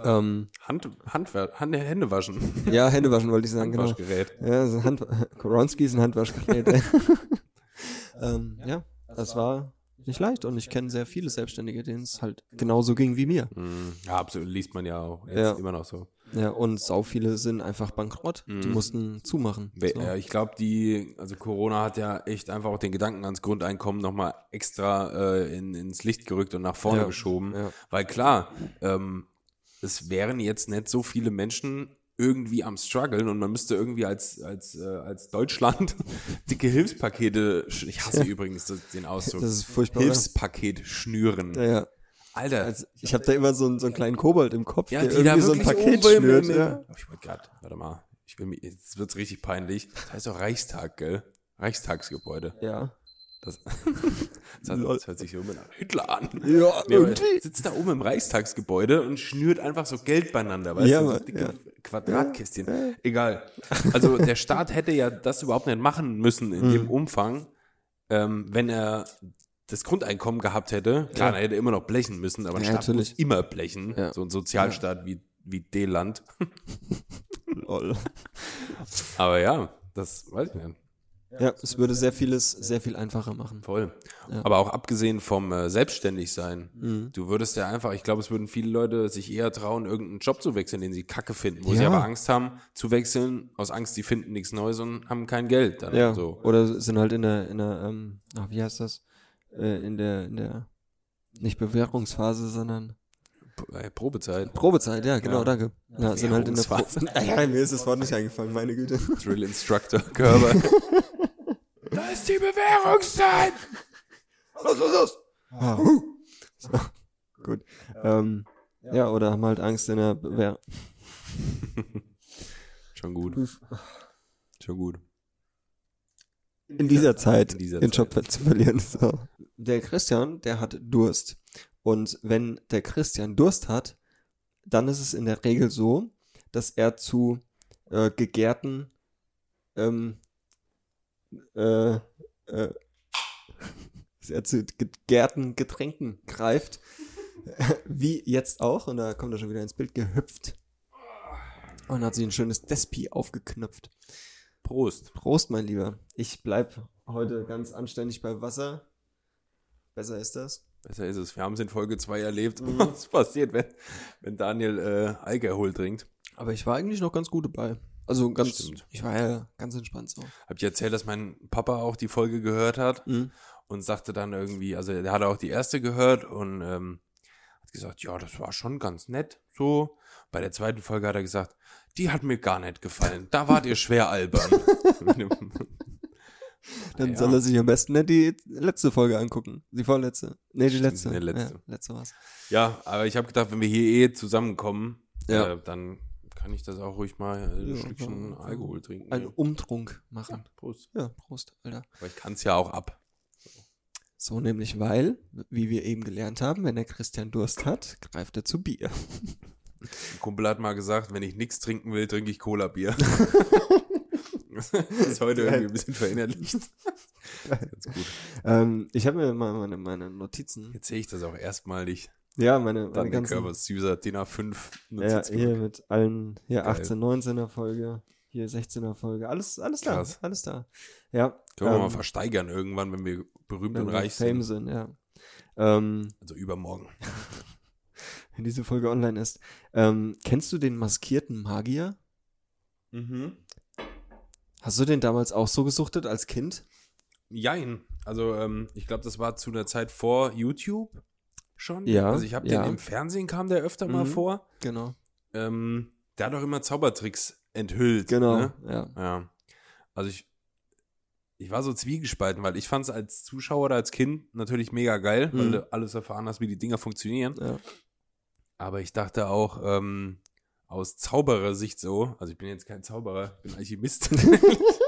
Ähm, Hand, Handwer Hand, Hände waschen. ja, Hände waschen wollte ich sagen, genau. Handwaschgerät. Ja, so Hand Koronski ist ein Handwaschgerät. ähm, ja, das war nicht leicht und ich kenne sehr viele Selbstständige, denen es halt genauso ging wie mir. Mhm. Ja, absolut. Liest man ja auch jetzt Ja. immer noch so. Ja, und sau viele sind einfach bankrott. Die Mhm. mussten zumachen. We- So. äh, Ich glaube, die, also Corona hat ja echt einfach auch den Gedanken ans Grundeinkommen nochmal extra äh, in, ins Licht gerückt und nach vorne Ja, geschoben. ja. Weil klar, ähm, es wären jetzt nicht so viele Menschen irgendwie am struggeln und man müsste irgendwie als, als, äh, als Deutschland dicke Hilfspakete, ich hasse übrigens den Ausdruck, Das ist furchtbar. oder? Hilfspaket schnüren. Ja, ja. Alter, Also, ich habe da immer so einen, so einen kleinen Kobold im Kopf, ja, der irgendwie so ein Paket schnürt. Ja. Oh, ich wollte gerade, warte mal, ich will jetzt wird's richtig peinlich. Das heißt doch Reichstag, gell? Reichstagsgebäude. ja. Das, das, hat, das hört sich so immer nach Hitler an. Ja, Nee, irgendwie. sitzt da oben im Reichstagsgebäude und schnürt einfach so Geld beieinander, weißt Ja, du, so dicke ja. Quadratkästchen. Egal. Also der Staat hätte ja das überhaupt nicht machen müssen in Mhm. dem Umfang, ähm, wenn er das Grundeinkommen gehabt hätte. Klar, Ja. er hätte immer noch blechen müssen, aber ein Ja, Staat natürlich. muss immer blechen. Ja. So ein Sozialstaat wie, wie D-Land. Lol. Aber ja, das weiß ich nicht. Ja, es würde sehr vieles sehr viel einfacher machen. Voll. Ja. Aber auch abgesehen vom äh, Selbstständigsein. Mhm. Du würdest ja einfach, ich glaube, es würden viele Leute sich eher trauen, irgendeinen Job zu wechseln, den sie kacke finden, wo sie Ja. aber Angst haben zu wechseln, aus Angst, sie finden nichts Neues und haben kein Geld. Dann Ja, so. oder sind halt in der, in der, ähm, ach, wie heißt das? Äh, in der, in der, nicht Bewährungsphase, sondern äh, Probezeit. Probezeit, ja, genau, Ja. danke. Ja, sind halt in der Pro ja, mir ist das Wort nicht eingefallen, meine Güte. Drill Instructor Körper. ist die Bewährungszeit! Los, los, los! Ah, huh. so, gut. Ähm, ja, oder haben halt Angst in der Bewehr. Schon gut. Schon gut. in dieser Zeit In dieser den Job zu verlieren. So. Der Christian, der hat Durst. Und wenn der Christian Durst hat, dann ist es in der Regel so, dass er zu äh, gegärten ähm, äh, äh, er zu gegärten Getränken greift. Wie jetzt auch. Und da kommt er schon wieder ins Bild gehüpft. Und hat sich ein schönes Despi aufgeknöpft. Prost. Prost, mein Lieber. Ich bleib heute ganz anständig bei Wasser. Besser ist das. Besser ist es. Wir haben es in Folge 2 erlebt, Mhm. was passiert, wenn, wenn Daniel äh, Alkohol trinkt. Aber ich war eigentlich noch ganz gut dabei. Also ganz, Stimmt. ich war ja ganz entspannt so. Hab ich erzählt, dass mein Papa auch die Folge gehört hat Mhm. und sagte dann irgendwie, also der hat auch die erste gehört und ähm, hat gesagt, ja, das war schon ganz nett so. Bei der zweiten Folge hat er gesagt, die hat mir gar nicht gefallen. Da wart ihr schwer albern. Dann Ja. soll er sich am besten nicht die letzte Folge angucken. Die vorletzte. Nee, die letzte. Die letzte. Ja, letzte war's. ja, aber ich habe gedacht, wenn wir hier eh zusammenkommen, Ja. äh, dann kann ich das auch ruhig mal ein Ja, Stückchen ja. Alkohol trinken. Einen Umtrunk machen. Prost. Ja, Prost, Alter. Aber ich kann es ja auch ab. So nämlich, weil, wie wir eben gelernt haben, wenn der Christian Durst hat, greift er zu Bier. Ein Kumpel hat mal gesagt, wenn ich nichts trinken will, trinke ich Cola-Bier. das ist heute irgendwie ein bisschen verinnerlicht. Ganz gut. Ähm, ich habe mir mal meine, meine Notizen. Jetzt sehe ich das auch erstmalig. Ja, meine, meine Dann ganzen. Ist süßer, DIN A5 Ja, hier mit allen, hier Geil. 18, 19er Folge, hier 16er Folge, alles, alles da, alles da. Ja. Können wir mal ähm, versteigern irgendwann, wenn wir berühmt wenn und wir reich Fame sind. sind, ja. Ähm, Also übermorgen. wenn diese Folge online ist. Ähm, kennst du den maskierten Magier? Mhm. Hast du den damals auch so gesuchtet als Kind? Jein. Also ähm, ich glaube, das war zu einer Zeit vor YouTube. Schon. Ja, Also ich habe ja. den im Fernsehen kam der öfter mal Mhm. vor. Genau. Ähm, der hat auch immer Zaubertricks enthüllt. Genau. Ne? Ja. Ja. Also ich, ich war so zwiegespalten, weil ich fand es als Zuschauer oder als Kind natürlich mega geil, weil Mhm. du alles erfahren hast, wie die Dinger funktionieren. ja. Aber ich dachte auch, ähm, aus Zauberersicht so, also ich bin jetzt kein Zauberer, ich bin Alchemist.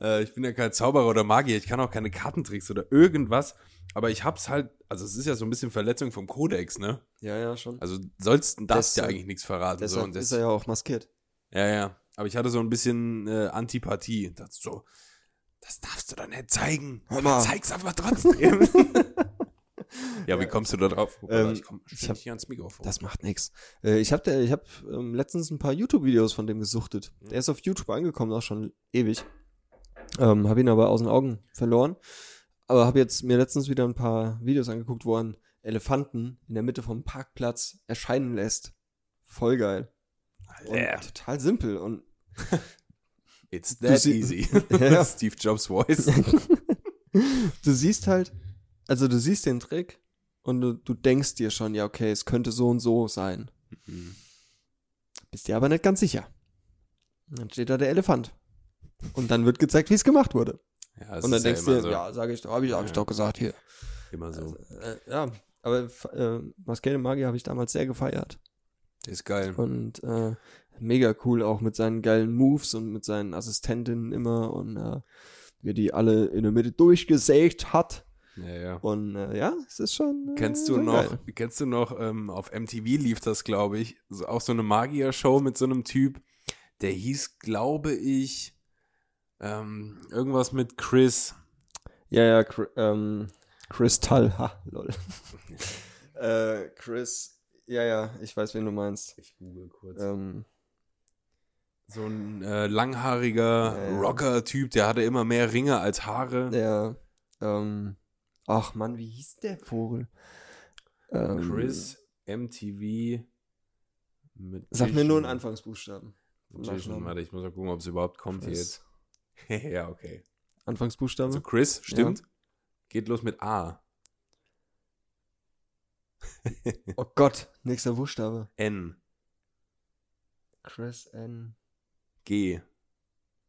äh, ich bin ja kein Zauberer oder Magier, ich kann auch keine Kartentricks oder irgendwas. Aber ich hab's halt, also es ist ja so ein bisschen Verletzung vom Kodex, ne? Ja, ja, schon. Also sollst darfst ja Deshalb- eigentlich nichts verraten. So, Deshalb und das, ist er ja auch maskiert. ja, ja. Aber ich hatte so ein bisschen äh, Antipathie. Das so, das darfst du doch nicht zeigen. Aber zeig's einfach trotzdem. ja, wie kommst du da drauf? Ähm, ich komm ich hab- nicht ans Mikrofon. Das macht nix. Äh, ich habe ich hab, ähm, letztens ein paar YouTube-Videos von dem gesuchtet. Mhm. Der ist auf YouTube angekommen, auch schon ewig. Ähm, habe ihn aber aus den Augen verloren. Aber habe jetzt mir letztens wieder ein paar Videos angeguckt, wo er einen Elefanten in der Mitte vom Parkplatz erscheinen lässt. Voll geil. Alter. total simpel. Und It's that easy. Ja. Steve Jobs Voice. du siehst halt, also du siehst den Trick und du, du denkst dir schon, ja, okay, es könnte so und so sein. Mhm. Bist dir aber nicht ganz sicher. Dann steht da der Elefant. Und dann wird gezeigt, wie es gemacht wurde. Ja, und dann denkst ja du so. ja, sage ich, habe ich, hab ich doch gesagt hier. Immer so. Äh, ja, aber äh, Maskele Magier habe ich damals sehr gefeiert. ist geil. Und äh, mega cool auch mit seinen geilen Moves und mit seinen Assistentinnen immer und äh, wie die alle in der Mitte durchgesägt hat. Ja, ja. Und äh, ja, es ist schon. Äh, Kennst du noch, geil. kennst du noch, ähm, auf MTV lief das, glaube ich, auch so eine Magier-Show mit so einem Typ, der hieß, glaube ich, ähm, irgendwas mit Chris. Ja, ja, Chri- ähm, Kristall, ha, lol. äh, Chris, ja, ja, ich weiß, wen du meinst. Ich google kurz. Ähm, So ein äh, langhaariger Ja, ja. Rocker-Typ, der hatte immer mehr Ringe als Haare. der, ähm, ach Mann, wie hieß der Vogel? Ähm, Chris MTV mit Sag mir nur einen Anfangsbuchstaben. warte, ich muss mal gucken, ob es überhaupt kommt Chris. jetzt. ja, okay. Anfangsbuchstabe? Also Chris, stimmt. Geht los mit A. oh Gott, nächster Buchstabe. N. Chris N. G.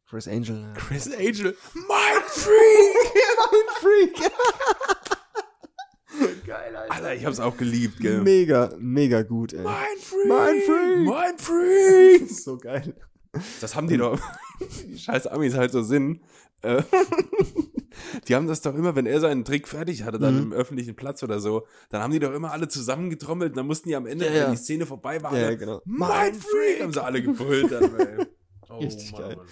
Chris Angel. Ja. Chris Angel. Mind Freak! Freak. Geil, Alter, ich hab's auch geliebt, gell? Mega, mega gut, ey. Mind Freak! Mind Freak! Mind Freak! so geil. Das haben die doch. Die scheiß Amis halt so Sinn. Äh, Die haben das doch immer, wenn er seinen Trick fertig hatte, dann Mhm. im öffentlichen Platz oder so, dann haben die doch immer alle zusammengetrommelt und dann mussten die am Ende, Ja, wenn ja. die Szene vorbei war, Ja, alle, genau. Mind Freak! Haben sie alle gebrüllt dann, ey. Oh, Richtig geil. Mann.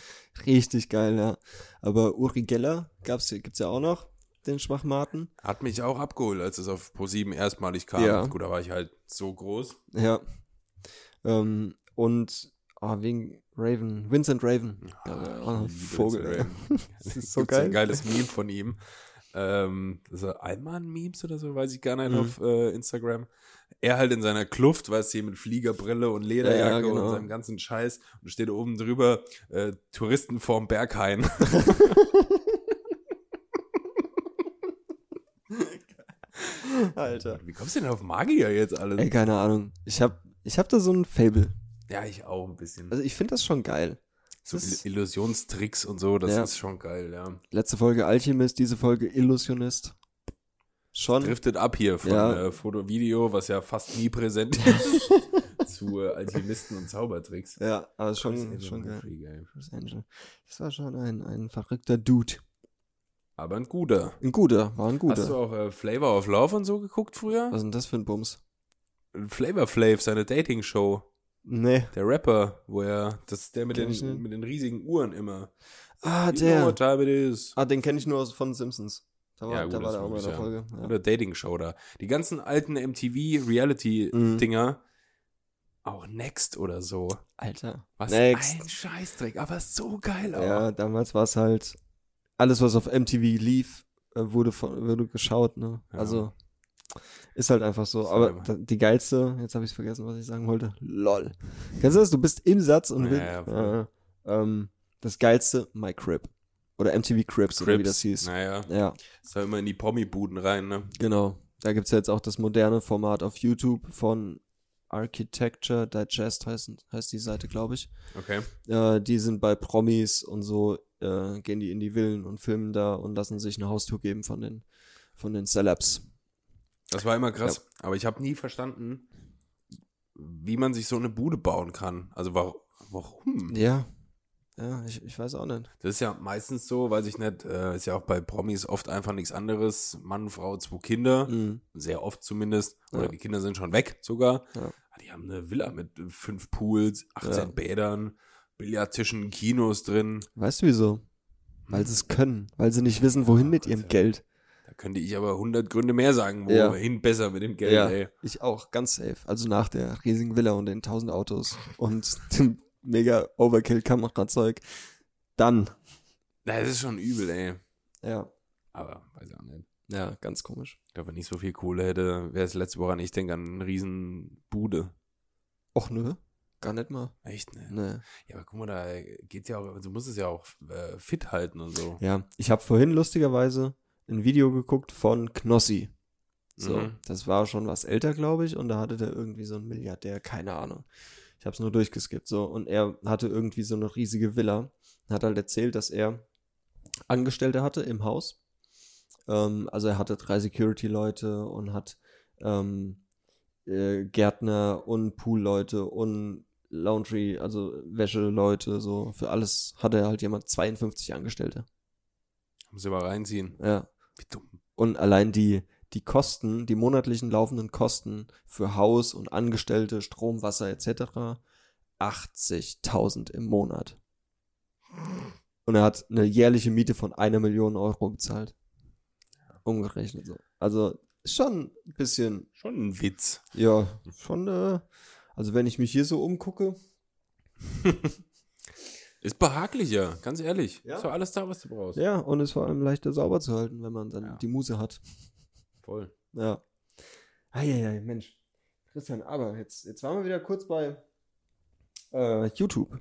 Richtig geil, ja. Aber Uri Geller gab's, gibt's ja auch noch, den Schwachmaten. Hat mich auch abgeholt, als es auf Pro7 erstmalig kam. Ja. Gut, da war ich halt so groß. Ja. Ähm, und ah, wegen Raven, Vincent Raven. Ah, Ja, Vogel, Vincent. Raven. Das ist so Gibt's ein geil. geiles Meme von ihm. Ähm, so Allmann-Memes oder so, weiß ich gar nicht Mhm. auf äh, Instagram. Er halt in seiner Kluft, weißt du, hier mit Fliegerbrille und Lederjacke Ja, genau. und seinem ganzen Scheiß und steht oben drüber äh, Touristen vorm Berghain. Alter. Wie kommst du denn auf Magier jetzt alles? Ey, keine Ahnung. Ich hab, ich hab da so ein Fable. Ja, ich auch ein bisschen. Also ich finde das schon geil. so das Illusionstricks und so, das Ja. ist schon geil, ja. Letzte Folge Alchemist, diese Folge Illusionist. Schon. Driftet ab hier von Ja. äh, Foto, Video, was ja fast nie präsent ist, zu äh, Alchemisten und Zaubertricks. Ja, aber schon, Angel schon geil. Angel. Das war schon ein, ein verrückter Dude. Aber ein guter. Ein guter, war ein Hast du guter. auch äh, Flavor of Love und so geguckt früher? Was ist denn das für ein Bums? Flavor Flav, seine Dating-Show. Nee. Der Rapper, wo er, das ist der mit den, mit den riesigen Uhren immer. Ah, You know der. what time it is. Ah, den kenne ich nur aus von Simpsons. Da war, Ja, gut, da war der auch mal in der Folge. Ja. Oder Dating-Show da. Die ganzen alten MTV-Reality-Dinger. Auch Next oder so. Alter. Was Next. ein Scheißdreck, aber so geil auch. Ja, damals war es halt alles, was auf MTV lief, äh, wurde von, wurde geschaut, ne? Ja. Also ist halt einfach so. Aber die geilste, jetzt habe ich vergessen, was ich sagen wollte. LOL. Kennst du das? Du bist im Satz und Ja, will, äh, ähm, das geilste, My Crib. Oder MTV Crips, oder wie das hieß. Naja, Ja, ist da immer in die Promi-Buden rein, ne? genau. Da gibt's ja jetzt auch das moderne Format auf YouTube von Architecture Digest heißt, heißt die Seite, glaube ich. Okay. Äh, die sind bei Promis und so, äh, gehen die in die Villen und filmen da und lassen sich eine Haustour geben von den, von den Celebs. Das war immer krass. Aber ich habe nie verstanden, wie man sich so eine Bude bauen kann. Also wa warum? Ja. Ja, ich, ich weiß auch nicht. Das ist ja meistens so, weiß ich nicht, äh, ist ja auch bei Promis oft einfach nichts anderes. Mann, Frau, zwei Kinder. Mhm. Sehr oft zumindest. Oder Ja. die Kinder sind schon weg sogar. Ja. Ah, Die haben eine Villa mit fünf Pools, 18 Ja. Bädern, Billardtischen, Kinos drin. Weißt du wieso? Weil sie es können. Weil sie nicht wissen, wohin mit ihrem Geld. Da könnte ich aber 100 Gründe mehr sagen, Ja. wohin besser mit dem Geld, Ja, ey. ich auch, ganz safe. Also nach der riesigen Villa und den 1000 Autos und dem mega Overkill-Kamerazeug. Dann. Das ist schon übel, ey. Ja. Aber weiß ich auch nicht. Ja, ganz komisch. Ich glaube, wenn ich so viel Kohle hätte, wäre es letzte Woche ich denke an eine riesen Bude. Och nö, gar nicht mal. Echt, ne? Nee. Ja, aber guck mal, da geht's ja auch, du musst es ja auch äh, fit halten und so. Ja, ich habe vorhin lustigerweise ein Video geguckt von Knossi. So, Mhm. das war schon was älter, glaube ich, und da hatte der irgendwie so ein Milliardär, keine Ahnung. Ich habe es nur durchgeskippt, so. Und er hatte irgendwie so eine riesige Villa. Hat halt erzählt, dass er Angestellte hatte im Haus. Ähm, also er hatte drei Security-Leute und hat ähm, äh, Gärtner und Pool-Leute und Laundry, also Wäscheleute, so. Für alles hatte er halt jemand 52 Angestellte. Muss ich mal reinziehen. Ja. Und allein die, die Kosten, die monatlichen laufenden Kosten für Haus und Angestellte, Strom, Wasser etc. 80.000 im Monat. Und er hat eine jährliche Miete von einer Million Euro bezahlt. Umgerechnet so. Also schon ein bisschen, Schon ein Witz. ja, schon, äh, also wenn ich mich hier so umgucke, Ist behaglicher, ganz ehrlich. Ja. Ist doch alles da, was du brauchst. ja, und ist vor allem leichter sauber zu halten, wenn man dann Ja. die Muse hat. Voll. Ja. Eieiei, Mensch. Christian, aber jetzt, jetzt waren wir wieder kurz bei äh, YouTube.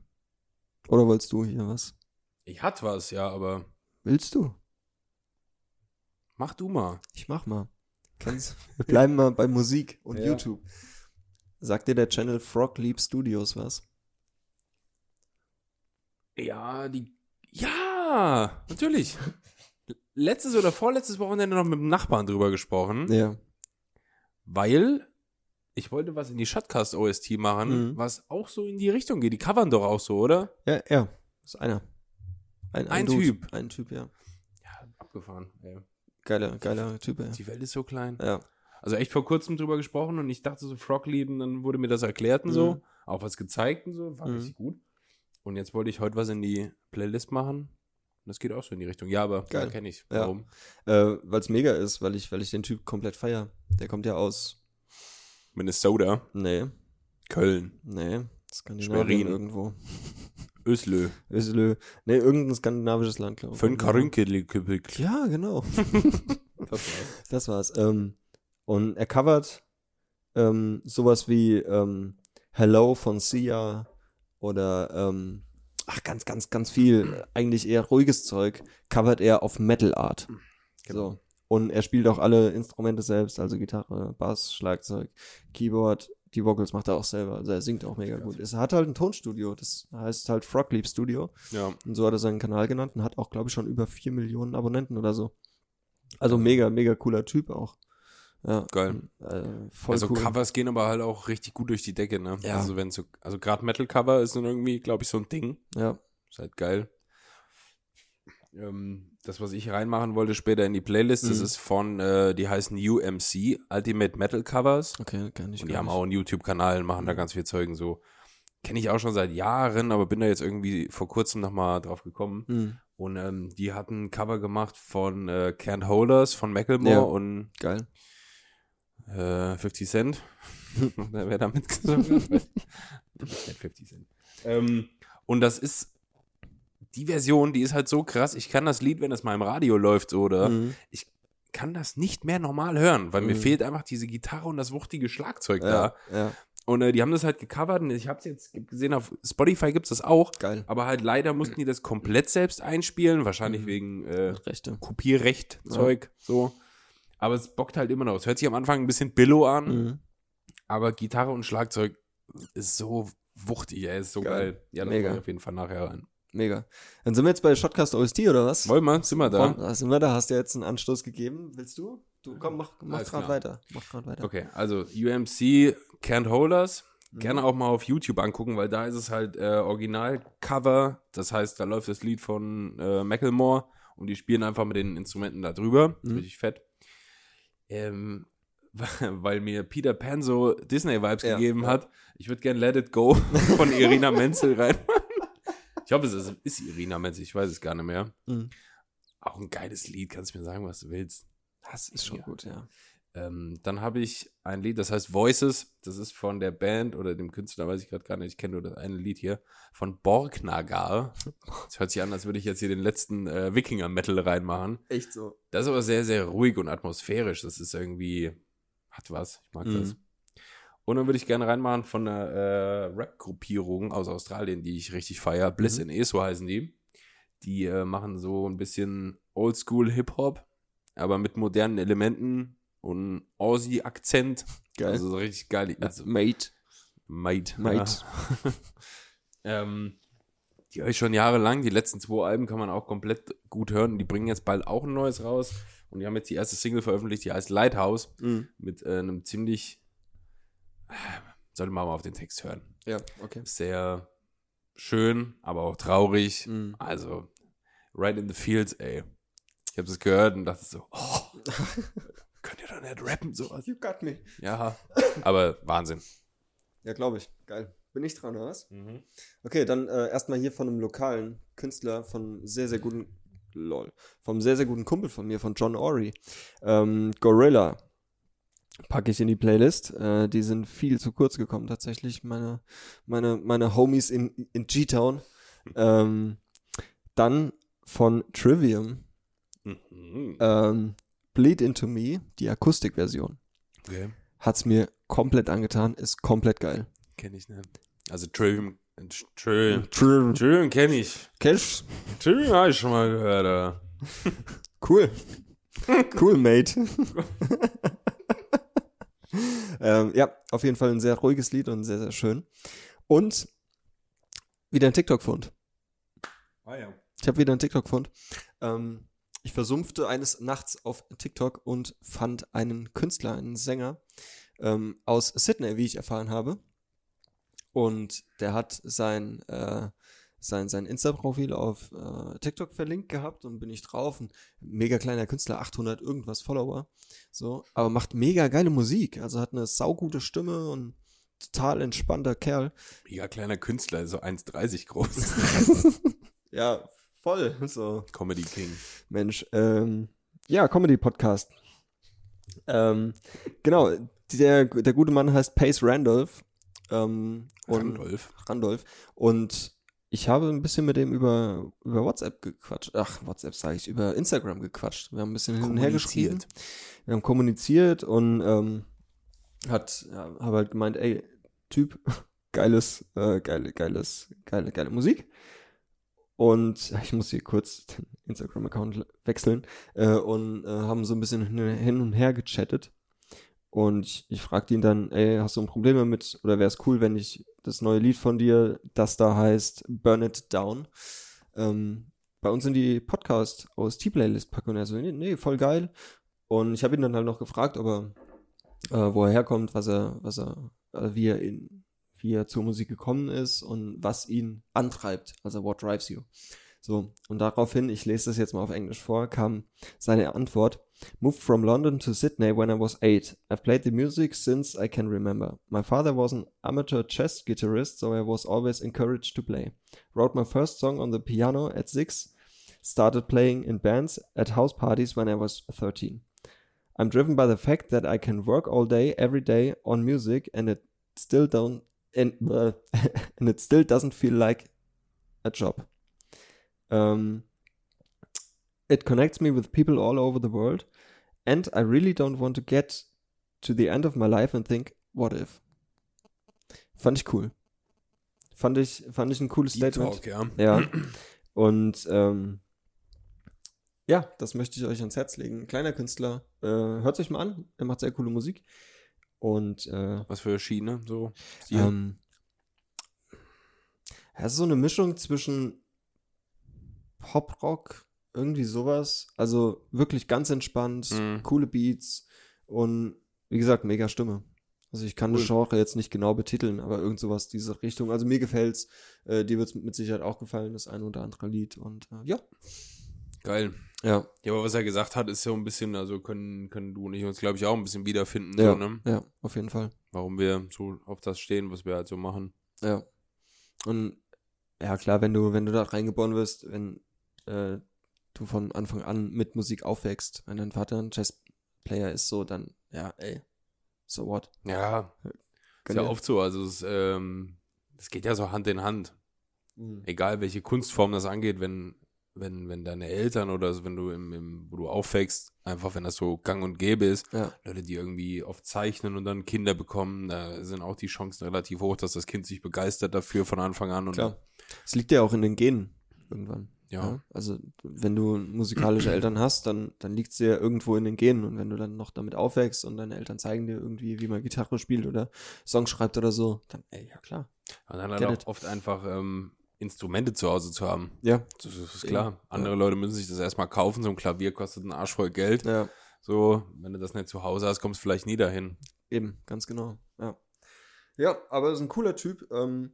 Oder wolltest du hier was? Ich hatte was, ja, aber Willst du? mach du mal. Ich mach mal. Kennst, wir bleiben mal bei Musik und Ja. YouTube. Sagt dir der Channel Frog Leap Studios was? Ja, die. Ja, natürlich. Letztes oder vorletztes Wochenende noch mit dem Nachbarn drüber gesprochen, Ja. weil ich wollte was in die Shotcast OST machen, Mhm. was auch so in die Richtung geht. Die covern doch auch so, oder? Ja, ja. Ist einer. Ein, Ein Dude. Typ. Ein Typ, ja. Ja, abgefahren. Ey. Geiler, geiler Typ, ja. Die Welt ist so klein. Ja. Also echt vor kurzem drüber gesprochen und ich dachte so Frog lieben, dann wurde mir das erklärt und so, Mhm. auch was gezeigt und so, war Mhm. richtig gut. Und jetzt wollte ich heute was in die Playlist machen. Das geht auch so in die Richtung. Ja, aber Geil. kenne ich. Ja. Warum? Äh, Weil es mega ist, weil ich, weil ich den Typ komplett feier. Der kommt ja aus. Minnesota, Nee, Köln, nee. Skandinavien Schwerin. irgendwo. Öslö, Öslö. Nee, irgendein skandinavisches Land, glaube ich. Fön Karinkeliküppik. Ja, genau. Das war's. Das war's. Ähm, und er covert ähm, sowas wie ähm, Hello von Sia oder ähm, ach, ganz, ganz, ganz viel, eigentlich eher ruhiges Zeug, covert er auf Metal Art. Genau. So. Und er spielt auch alle Instrumente selbst, also Gitarre, Bass, Schlagzeug, Keyboard, die Vocals macht er auch selber, also er singt auch mega gut. Es hat halt ein Tonstudio, das heißt halt Frog Leap Studio. Ja, Und so hat er seinen Kanal genannt und hat auch, glaube ich, schon über vier Millionen Abonnenten oder so. Also mega, mega cooler Typ auch. Ja. Geil. Äh, voll also cool. Covers gehen aber halt auch richtig gut durch die Decke, ne? Ja. Also wenn so, also gerade Metal Cover ist dann irgendwie, glaube ich, so ein Ding. Ja. Ist halt geil. Ähm, das, was ich reinmachen wollte später in die Playlist, das Mhm. ist von, äh, die heißen UMC, Ultimate Metal Covers. Okay, kann ich Und die haben nicht. auch einen YouTube-Kanal, machen da Mhm. ganz viel Zeugen so. Kenne ich auch schon seit Jahren, aber bin da jetzt irgendwie vor kurzem nochmal drauf gekommen. Mhm. Und ähm, die hatten ein Cover gemacht von äh, Can't Holders von Macklemore Ja. und Geil. Äh, 50 Cent. wer, wer da mitgesungen hat? Nicht 50 Cent. Ähm, und das ist die Version, die ist halt so krass. Ich kann das Lied, wenn es mal im Radio läuft, oder Mhm. kann das nicht mehr normal hören, weil mir Mhm. fehlt einfach diese Gitarre und das wuchtige Schlagzeug Ja, da. ja. Und äh, die haben das halt gecovert und ich habe es jetzt gesehen, auf Spotify gibt's das auch. Geil. Aber halt leider mussten die das komplett selbst einspielen, wahrscheinlich Mhm. wegen äh, Rechte. Kopierrecht, Zeug, so. Aber es bockt halt immer noch. Es hört sich am Anfang ein bisschen Billo an, Mhm. aber Gitarre und Schlagzeug ist so wuchtig, ey, ist so geil. Geil. Ja, das Mega. auf jeden Fall nachher rein. Mega. Dann sind wir jetzt bei Shotcast OST oder was? Wollen wir? Sind wir da? Von, sind wir da, hast du jetzt einen Anstoß gegeben. Willst du? Du komm, mach, mach gerade weiter. Mach gerade weiter. Okay, also UMC Can't Hold Us. Mhm. Gerne auch mal auf YouTube angucken, weil da ist es halt äh, Originalcover. Das heißt, da läuft das Lied von äh, Macklemore und die spielen einfach mit den Instrumenten da drüber. Mhm. Richtig fett. Ähm, weil mir Peter Pan so Disney-Vibes Ja, gegeben ja. hat. Ich würde gerne Let It Go von Irina Menzel reinmachen. Ich hoffe, es ist, ist Irina Menzel, ich weiß es gar nicht mehr. Mhm. Auch ein geiles Lied, kannst du mir sagen, was du willst. Das ist schon Ja. gut, ja. Ähm, dann habe ich ein Lied, das heißt Voices. Das ist von der Band oder dem Künstler, weiß ich gerade gar nicht. Ich kenne nur das eine Lied hier. Von Borgnagar. Das hört sich an, als würde ich jetzt hier den letzten äh, Wikinger-Metal reinmachen. Echt so. Das ist aber sehr, sehr ruhig und atmosphärisch. Das ist irgendwie, hat was. Ich mag Mhm. das. Und dann würde ich gerne reinmachen von einer äh, Rap-Gruppierung aus Australien, die ich richtig feiere. Bliss Mhm. in ESO heißen die. Die äh, machen so ein bisschen Oldschool-Hip-Hop, aber mit modernen Elementen und Aussie-Akzent. Geil. Also so richtig geil. Also, Mate. Mate. Mate. Ja. ähm, die höre ich schon jahrelang. Die letzten zwei Alben kann man auch komplett gut hören. Die bringen jetzt bald auch ein neues raus. Und die haben jetzt die erste Single veröffentlicht, die heißt Lighthouse Mhm. mit äh, einem ziemlich, sollte man mal auf den Text hören. Ja, okay. Sehr schön, aber auch traurig. Mhm. Also, right in the fields, ey. Ich habe das gehört und dachte so, oh, könnt ihr doch nicht rappen, sowas. You got me. Ja, aber Wahnsinn. Ja, glaube ich. Geil. Bin ich dran, oder was? Okay, dann äh, erstmal hier von einem lokalen Künstler, von sehr, sehr guten, lol, vom sehr, sehr guten Kumpel von mir, von John Ori. Ähm, Gorilla packe ich in die Playlist. Äh, die sind viel zu kurz gekommen, tatsächlich. Meine, meine, meine Homies in, in G-Town. Ähm, dann von Trivium, Mhm. ähm, Bleed Into Me, die Akustikversion. Okay, Hat's mir komplett angetan, ist komplett geil. kenne ich nicht. Also Trillium, Trillium, Trivium. Trillium kenne ich. Cash, Trillium habe ich schon mal gehört, aber Cool. cool, Mate. ähm, ja, auf jeden Fall ein sehr ruhiges Lied und sehr, sehr schön. Und wieder ein TikTok-Fund. Ah ja. Ich habe wieder einen TikTok-Fund. Ähm, ich versumpfte eines Nachts auf TikTok und fand einen Künstler, einen Sänger ähm, aus Sydney, wie ich erfahren habe. Und der hat sein, äh, sein, sein Insta-Profil auf äh, TikTok verlinkt gehabt und bin ich drauf. Ein mega kleiner Künstler, 800 irgendwas Follower. So, aber macht mega geile Musik. Also hat eine saugute Stimme und total entspannter Kerl. Mega kleiner Künstler, so 1,30 groß. Ja, voll. So. Comedy King. Mensch, ähm, ja, Comedy-Podcast. Ähm, genau, der, der gute Mann heißt Pace Randolph. Ähm, Randolph. Randolph. Und ich habe ein bisschen mit dem über, über WhatsApp gequatscht. Ach, WhatsApp sage ich, über Instagram gequatscht. Wir haben ein bisschen hin und her geschrieben. Wir haben kommuniziert und ähm, hat, ja, habe halt gemeint, ey, Typ, geiles, äh, geile, geiles, geile, geile Musik. Und ich muss hier kurz den Instagram-Account wechseln äh, und äh, haben so ein bisschen hin und her gechattet. Und ich, ich fragte ihn dann, ey, hast du ein Problem damit? Oder wäre es cool, wenn ich das neue Lied von dir, das da heißt Burn It Down, ähm, bei uns in die Podcast-OST-Playlist packe? Und er so, nee, nee, voll geil. Und ich habe ihn dann halt noch gefragt, ob er, äh, wo er herkommt, was er, was er, äh, wie er in, wie er zur Musik gekommen ist und was ihn antreibt, also what drives you. So, und daraufhin, ich lese das jetzt mal auf Englisch vor, kam seine Antwort. Moved from London to Sydney when I was eight. I've played the music since I can remember. My father was an amateur chess guitarist, so I was always encouraged to play. Wrote my first song on the piano at six. Started playing in bands at house parties when I was 13. I'm driven by the fact that I can work all day, every day on music, and it still don't and, uh, and it still doesn't feel like a job. Um, it connects me with people all over the world, and I really don't want to get to the end of my life and think, what if? Fand ich cool. Fand ich, fand ich ein cooles Deep Statement. Talk, ja. Ja. Und ähm, ja, das möchte ich euch ans Herz legen. Kleiner Künstler, äh, hört euch mal an. Er macht sehr coole Musik. Und äh, Was für Schiene, so. Ähm, ja, es ist so eine Mischung zwischen Pop-Rock, irgendwie sowas. Also wirklich ganz entspannt, Mhm. coole Beats und wie gesagt, mega Stimme. Also ich kann das Genre jetzt nicht genau betiteln, aber irgend sowas diese Richtung. Also mir gefällt's. Äh, dir wird's mit Sicherheit auch gefallen, das eine oder andere Lied. Und äh, ja. Geil. Ja, Ja, aber was er gesagt hat, ist so ein bisschen, also können, können du und ich uns, glaube ich, auch ein bisschen wiederfinden, ja, so, ne? ja, auf jeden Fall. Warum wir so auf das stehen, was wir halt so machen. Ja. Und ja, klar, wenn du, wenn du da reingeboren wirst, wenn äh, du von Anfang an mit Musik aufwächst, wenn dein Vater ein Jazzplayer ist, so, dann, ja, ey, so what? Ja, ist ja oft so. Also es, ähm, es geht ja so Hand in Hand. Mhm. Egal welche Kunstform das angeht, wenn, wenn, wenn deine Eltern oder so, wenn du im, im, wo du aufwächst, einfach wenn das so gang und gäbe ist, Ja, Leute, die irgendwie oft zeichnen und dann Kinder bekommen, da sind auch die Chancen relativ hoch, dass das Kind sich begeistert dafür von Anfang an. Und klar. Es liegt ja auch in den Genen irgendwann. Ja. Also, wenn du musikalische Eltern hast, dann, dann liegt es ja irgendwo in den Genen. Und wenn du dann noch damit aufwächst und deine Eltern zeigen dir irgendwie, wie man Gitarre spielt oder Songs schreibt oder so, dann, ey, ja klar. Und dann halt auch it. oft einfach ähm, Instrumente zu Hause zu haben. Ja, Das ist, klar. Andere Leute müssen sich das erstmal kaufen. So ein Klavier kostet einen Arsch voll Geld. ja. So, wenn du das nicht zu Hause hast, kommst du vielleicht nie dahin. Eben, ganz genau. Ja. Ja, aber ist ein cooler Typ. Ähm,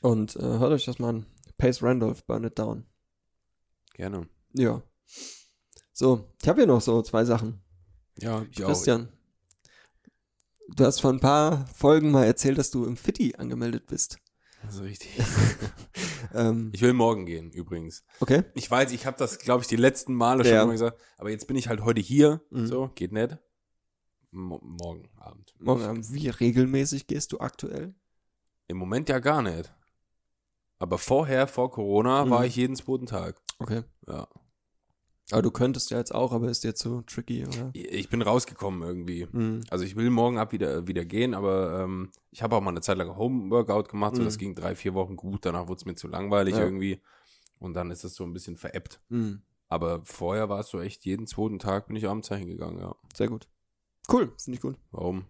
und äh, hört euch das mal an. Pace Randolph, Burn It Down. Gerne. Ja. So, ich habe hier noch so zwei Sachen. Ja, ich auch. Christian, du hast vor ein paar Folgen mal erzählt, dass du im Fitti angemeldet bist. Also richtig. Ähm, Ich will morgen gehen, übrigens. okay. Ich weiß, ich habe das, glaube ich, die letzten Male schon Ja. immer gesagt. Aber jetzt bin ich halt heute hier. Mhm. So, geht nicht. Mo morgen Abend. Morgen Abend, wie regelmäßig gehst du aktuell? Im Moment ja gar nicht. Aber vorher, vor Corona, Mhm. war ich jeden zweiten Tag. Okay. Ja. Aber du könntest ja jetzt auch, aber ist dir zu tricky, oder? Ich bin rausgekommen irgendwie. Mhm. Also ich will morgen ab wieder, wieder gehen, aber ähm, ich habe auch mal eine Zeit lang Homeworkout gemacht, so Mhm. das ging drei, vier Wochen gut, danach wurde es mir zu langweilig Ja. irgendwie. Und dann ist es so ein bisschen veräppt. Mhm. Aber vorher war es so echt, jeden zweiten Tag bin ich abends dahin gegangen, ja. Sehr gut. Cool, finde ich gut. Warum?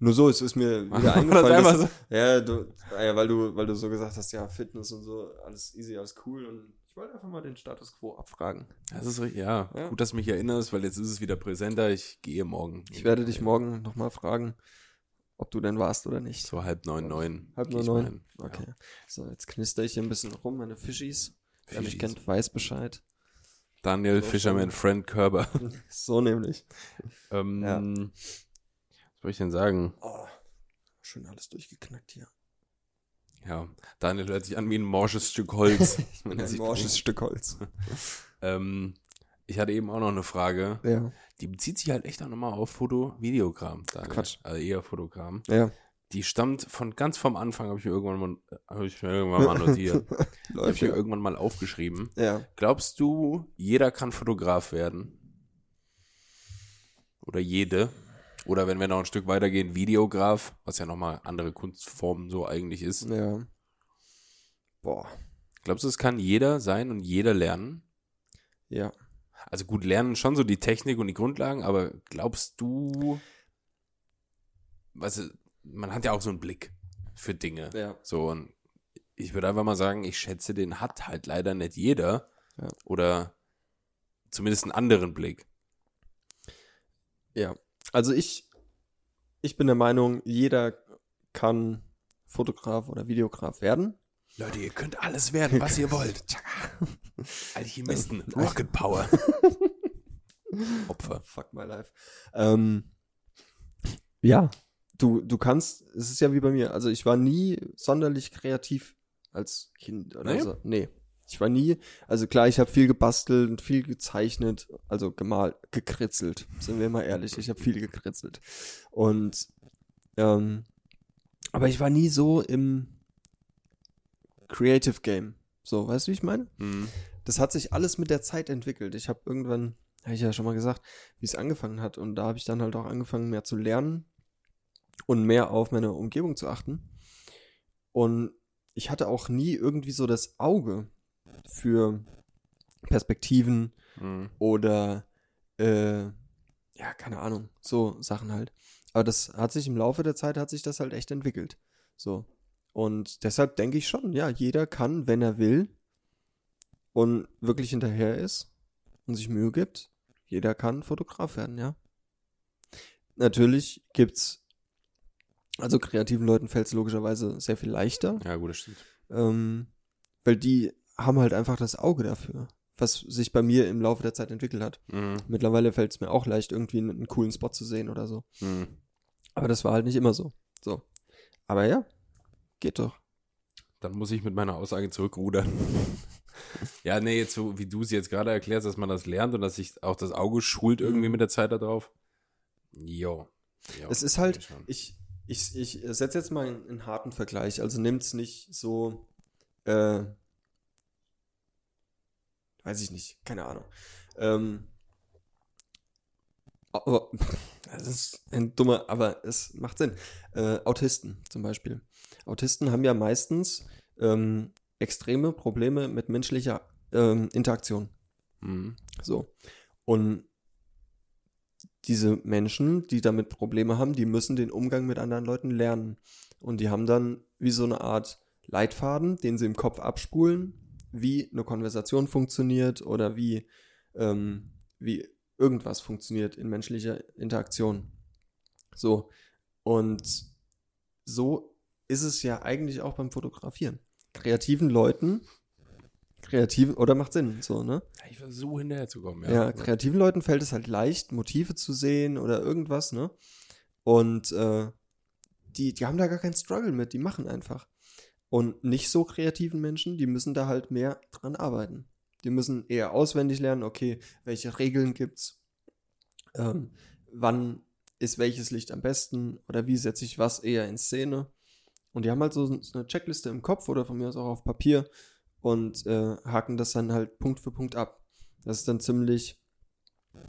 Nur so, es ist mir wieder eingefallen. das dass- Ja, du, ah ja, weil du, weil du so gesagt hast, ja, Fitness und so, alles easy, alles cool. Und ich wollte einfach mal den Status quo abfragen. Das ist richtig, ja, Ja. Gut, dass du mich erinnerst, weil jetzt ist es wieder präsenter. Ich gehe morgen. Ich werde dich morgen nochmal fragen, ob du denn warst oder nicht. So halb neun, neun. Halb neun, neun? Okay. So, jetzt knister ich hier ein bisschen rum, meine Fischis. Wer mich kennt, weiß Bescheid. Daniel So Fisherman, Friend Körber. So nämlich. ähm, Ja. Was soll ich denn sagen? Oh, schön alles durchgeknackt hier. Ja, Daniel hört sich an wie ein morsches Stück Holz. Ein morsches Stück Holz. Ähm, ich hatte eben auch noch eine Frage. Ja. Die bezieht sich halt echt auch nochmal auf Foto-Videokram. Quatsch. Also eher Fotogramm. Ja. Die stammt von ganz vom Anfang, habe ich mir irgendwann mal, habe ich mir irgendwann mal notiert. habe ich mir irgendwann mal aufgeschrieben. Ja. Glaubst du, jeder kann Fotograf werden? Oder jede? Oder wenn wir noch ein Stück weitergehen, Videograf, was ja nochmal andere Kunstformen so eigentlich ist. Ja. Boah. Glaubst du, es kann jeder sein und jeder lernen? Ja. Also gut, lernen schon so die Technik und die Grundlagen, aber glaubst du, was, man hat ja auch so einen Blick für Dinge. Ja. So, und ich würde einfach mal sagen, ich schätze, den hat halt leider nicht jeder. Ja. Oder zumindest einen anderen Blick. Ja. Also ich, ich bin der Meinung, jeder kann Fotograf oder Videograf werden. Leute, ihr könnt alles werden, was ihr wollt. Alchemisten, Rocket Power. Opfer. Fuck my life. Ähm, ja, du, du kannst, es ist ja wie bei mir, also ich war nie sonderlich kreativ als Kind oder Nee? so. Nee. Ich war nie, also klar, ich habe viel gebastelt und viel gezeichnet, also gemalt, gekritzelt, sind wir mal ehrlich, ich habe viel gekritzelt. Und, ähm, aber ich war nie so im Creative Game. So, weißt du, wie ich meine? Hm. das hat sich alles mit der Zeit entwickelt. Ich habe irgendwann, habe ich ja schon mal gesagt, wie es angefangen hat. Und da habe ich dann halt auch angefangen, mehr zu lernen. und mehr auf meine Umgebung zu achten. Und ich hatte auch nie irgendwie so das Auge für Perspektiven Mhm. oder äh, ja, keine Ahnung, so Sachen halt. Aber das hat sich im Laufe der Zeit hat sich das halt echt entwickelt. So. Und deshalb denke ich schon, ja, jeder kann, wenn er will und wirklich hinterher ist und sich Mühe gibt, jeder kann Fotograf werden, ja. Natürlich gibt's, also kreativen Leuten fällt es logischerweise sehr viel leichter, Ja, gut, das stimmt. ähm, weil die haben halt einfach das Auge dafür, was sich bei mir im Laufe der Zeit entwickelt hat. Mhm. Mittlerweile fällt es mir auch leicht, irgendwie einen, einen coolen Spot zu sehen oder so. Mhm. Aber das war halt nicht immer so. So. Aber ja, geht doch. Dann muss ich mit meiner Aussage zurückrudern. ja, nee, jetzt so wie du es jetzt gerade erklärst, dass man das lernt und dass sich auch das Auge schult irgendwie Mhm. mit der Zeit da drauf. Jo. Jo, Es ist halt, ich, ich, ich setze jetzt mal einen, einen harten Vergleich. Also nimmt's nicht so, äh, weiß ich nicht, keine Ahnung. Ähm, aber, das ist ein dummer, aber es macht Sinn. Äh, Autisten zum Beispiel. Autisten haben ja meistens ähm, extreme Probleme mit menschlicher ähm, Interaktion. Mhm. So. Und diese Menschen, die damit Probleme haben, die müssen den Umgang mit anderen Leuten lernen. Und die haben dann wie so eine Art Leitfaden, den sie im Kopf abspulen, wie eine Konversation funktioniert oder wie, ähm, wie irgendwas funktioniert in menschlicher Interaktion. So. Und so ist es ja eigentlich auch beim Fotografieren. Kreativen Leuten, kreativen, oder macht Sinn, so, ne? Ich versuche hinterher zu kommen, Ja, ja. kreativen Leuten fällt es halt leicht, Motive zu sehen oder irgendwas, ne? Und äh, die, die haben da gar keinen Struggle mit, die machen einfach. Und nicht so kreativen Menschen, die müssen da halt mehr dran arbeiten. Die müssen eher auswendig lernen, okay, welche Regeln gibt's, ähm, wann ist welches Licht am besten oder wie setze ich was eher in Szene. Und die haben halt so so eine Checkliste im Kopf oder von mir aus auch auf Papier und äh, haken das dann halt Punkt für Punkt ab. Das ist dann ziemlich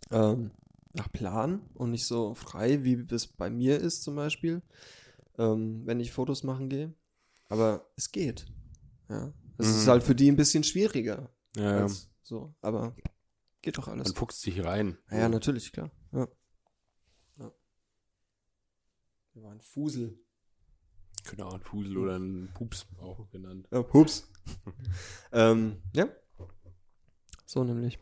ähm, nach Plan und nicht so frei, wie es bei mir ist zum Beispiel, ähm, wenn ich Fotos machen gehe. Aber es geht. Ja. Es Mhm. ist halt für die ein bisschen schwieriger. Ja, ja. Als so. Aber geht doch alles. Man fuchst sich rein. Ja, ja, natürlich, klar. Ja. ja. Wir waren Fusel. Genau, ein Fusel oder ein Pups auch genannt. Ja, hups. ähm, ja. So nämlich.